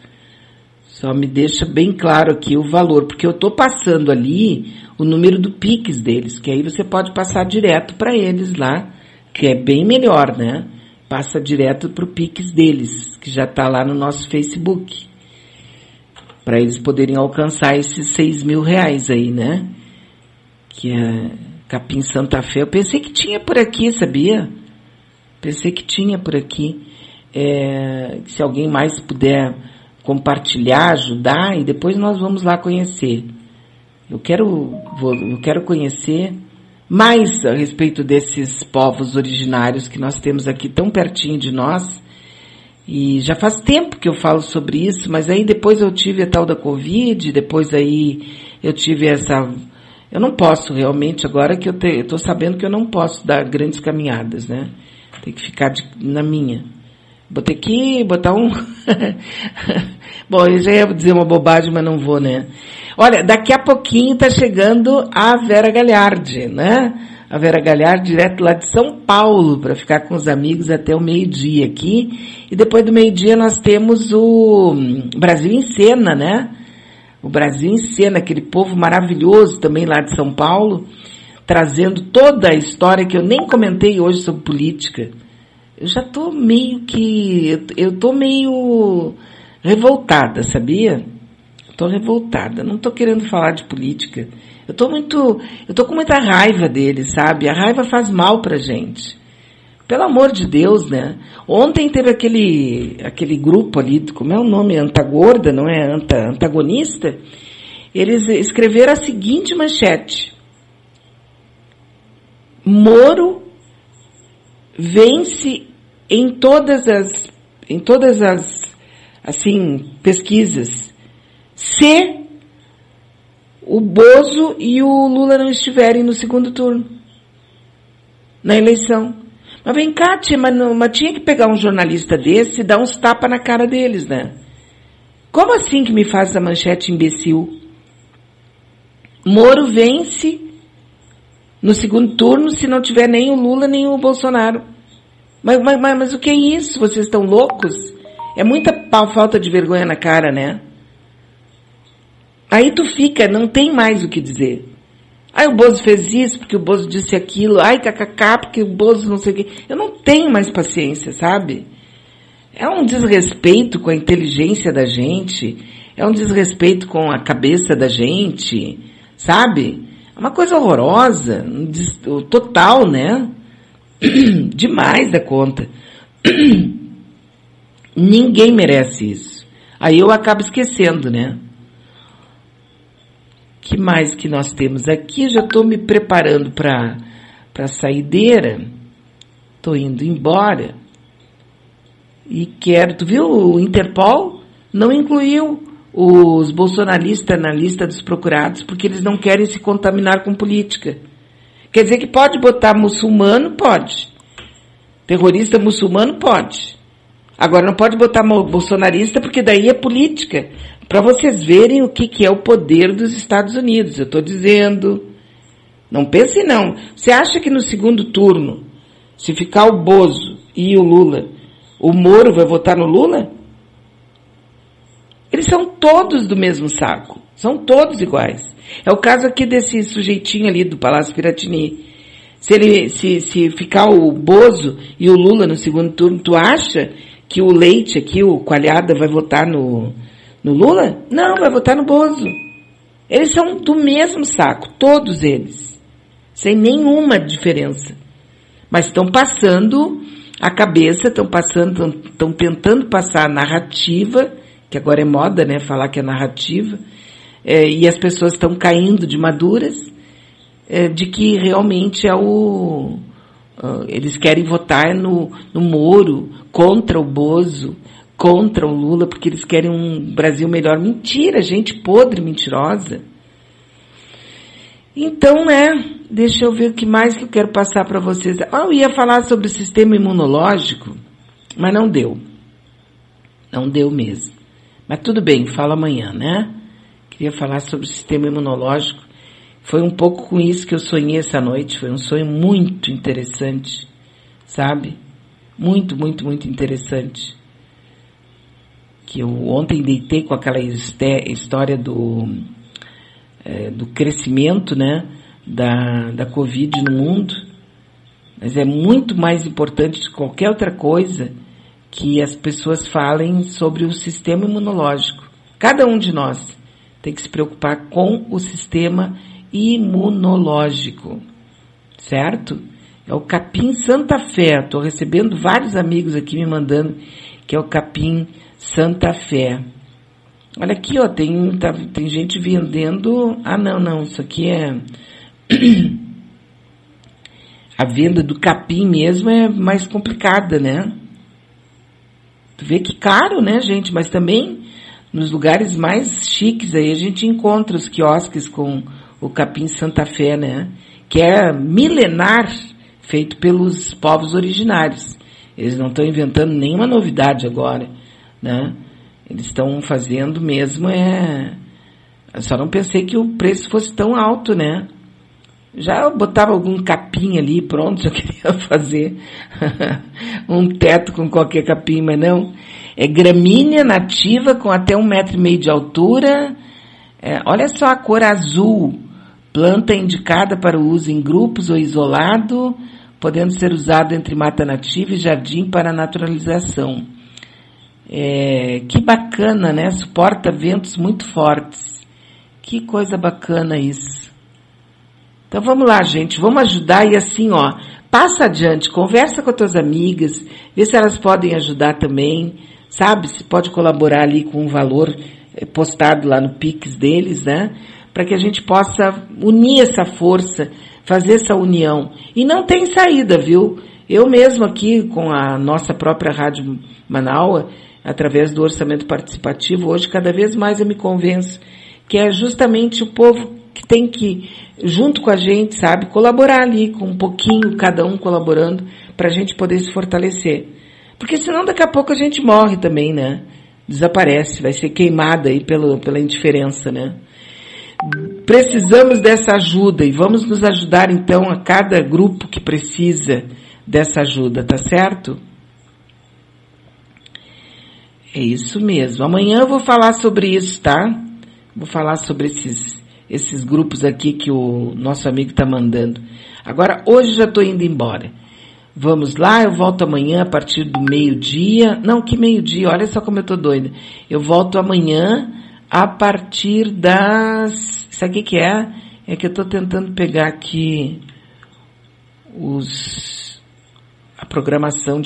Só me deixa bem claro aqui o valor, porque eu estou passando ali o número do Pix deles, que aí você pode passar direto para eles lá, que é bem melhor, né? Passa direto para o Pix deles, que já está lá no nosso Facebook. Para eles poderem alcançar esses seis mil reais aí, né? Que é Capim Santa Fé. Eu pensei que tinha por aqui, sabia? Pensei que tinha por aqui. É, se alguém mais puder compartilhar, ajudar, e depois nós vamos lá conhecer. Eu quero, vou, eu quero conhecer mais a respeito desses povos originários que nós temos aqui tão pertinho de nós. E já faz tempo que eu falo sobre isso, mas aí depois eu tive a tal da Covid, depois aí eu tive essa. Eu não posso realmente, agora que eu estou sabendo que eu não posso dar grandes caminhadas, né? Tem que ficar de, na minha. Vou ter que botar um. Bom, eu já ia dizer uma bobagem, mas não vou, né? Olha, daqui a pouquinho tá chegando a Vera Galhardi, né? A Vera Galhardi, direto lá de São Paulo, para ficar com os amigos até o meio-dia aqui. E depois do meio-dia nós temos o Brasil em Cena, né? O Brasil em Cena, aquele povo maravilhoso também lá de São Paulo, trazendo toda a história que eu nem comentei hoje sobre política. Eu já tô meio que. Eu tô meio revoltada, sabia? Estou revoltada. Não estou querendo falar de política. Eu estou muito, eu estou com muita raiva deles, sabe? A raiva faz mal pra gente. Pelo amor de Deus, né? Ontem teve aquele, aquele grupo ali, como é o nome? Antagorda, não é? Anta, antagonista. Eles escreveram a seguinte manchete. Moro vence em todas as, em todas as, assim, pesquisas se o Bozo e o Lula não estiverem no segundo turno, na eleição. Mas vem cá, tia, mas, não, mas tinha que pegar um jornalista desse e dar uns tapas na cara deles, né? Como assim que me faz a manchete imbecil? Moro vence no segundo turno se não tiver nem o Lula nem o Bolsonaro. Mas, mas, mas, mas o que é isso? Vocês estão loucos? É muita falta de vergonha na cara, né? Aí tu fica, não tem mais o que dizer. Ai, o Bozo fez isso porque o Bozo disse aquilo. Ai, kkk, porque o Bozo não sei o quê. Eu não tenho mais paciência, sabe? É um desrespeito com a inteligência da gente. É um desrespeito com a cabeça da gente, sabe? É uma coisa horrorosa, total, né? Demais da conta. Ninguém merece isso. Aí eu acabo esquecendo, né? que mais que nós temos aqui? Já estou me preparando para a saideira. Estou indo embora. E quero, tu viu, o Interpol não incluiu os bolsonaristas na lista dos procurados porque eles não querem se contaminar com política. Quer dizer que pode botar muçulmano? Pode. Terrorista muçulmano? Pode. Agora não pode botar bolsonarista porque daí é política. Para vocês verem o que, que é o poder dos Estados Unidos. Eu estou dizendo. Não pense não. Você acha que no segundo turno, se ficar o Bozo e o Lula, o Moro vai votar no Lula? Eles são todos do mesmo saco. São todos iguais. É o caso aqui desse sujeitinho ali do Palácio Piratini. Se ele, se, se ficar o Bozo e o Lula no segundo turno, tu acha que o Leite aqui, o Coalhada, vai votar no, no Lula? Não, vai votar no Bozo. Eles são do mesmo saco, todos eles. Sem nenhuma diferença. Mas estão passando a cabeça, estão passando, estão tentando passar a narrativa que agora é moda, né, falar que é narrativa, é, e as pessoas estão caindo de maduras, é, de que realmente é o. Eles querem votar no, no Moro, contra o Bozo, contra o Lula, porque eles querem um Brasil melhor. Mentira, gente podre, mentirosa. Então, né, deixa eu ver o que mais que eu quero passar para vocês. Ah, eu ia falar sobre o sistema imunológico, mas não deu. Não deu mesmo. Mas tudo bem, falo amanhã, né? Queria falar sobre o sistema imunológico. Foi um pouco com isso que eu sonhei essa noite. Foi um sonho muito interessante, sabe? Muito, muito, muito interessante. Que eu ontem deitei com aquela história do, é, do crescimento, né? Da, da Covid no mundo. Mas é muito mais importante de qualquer outra coisa que as pessoas falem sobre o sistema imunológico. Cada um de nós tem que se preocupar com o sistema imunológico, certo? É o capim Santa Fé. Estou recebendo vários amigos aqui me mandando que é o capim Santa Fé. Olha aqui, ó, tem, tá, tem gente vendendo. Ah, não, não, isso aqui é. A venda do capim mesmo é mais complicada, né? Tu vê que caro, né, gente? Mas também nos lugares mais chiques aí a gente encontra os quiosques com o capim Santa Fé, né? Que é milenar, feito pelos povos originários. Eles não estão inventando nenhuma novidade agora, né? Eles estão fazendo mesmo é. Eu só não pensei que o preço fosse tão alto, né? Já botava algum capim ali, pronto, já queria fazer um teto com qualquer capim, mas não. É gramínea nativa com até um metro e meio de altura. É, olha só a cor azul. Planta indicada para o uso em grupos ou isolado, podendo ser usado entre mata nativa e jardim para naturalização. É, que bacana, né? Suporta ventos muito fortes. Que coisa bacana isso. Então vamos lá, gente, vamos ajudar e assim, ó, passa adiante, conversa com as tuas amigas, vê se elas podem ajudar também, sabe? Se pode colaborar ali com um valor eh, postado lá no Pix deles, né? Para que a gente possa unir essa força, fazer essa união. E não tem saída, viu? Eu mesmo aqui com a nossa própria Rádio Manaua, através do orçamento participativo, hoje cada vez mais eu me convenço que é justamente o povo que tem que, junto com a gente, sabe, colaborar ali com um pouquinho, cada um colaborando, para a gente poder se fortalecer. Porque senão daqui a pouco a gente morre também, né? Desaparece, vai ser queimada aí pelo, pela indiferença, né? Precisamos dessa ajuda e vamos nos ajudar então a cada grupo que precisa dessa ajuda, tá certo? É isso mesmo. Amanhã eu vou falar sobre isso, tá? Vou falar sobre esses esses grupos aqui que o nosso amigo está mandando. Agora, hoje já estou indo embora. Vamos lá, eu volto amanhã a partir do meio-dia. Não, que meio-dia? Olha só como eu estou doida. Eu volto amanhã a partir das. Sabe o que é? É que eu estou tentando pegar aqui os a programação de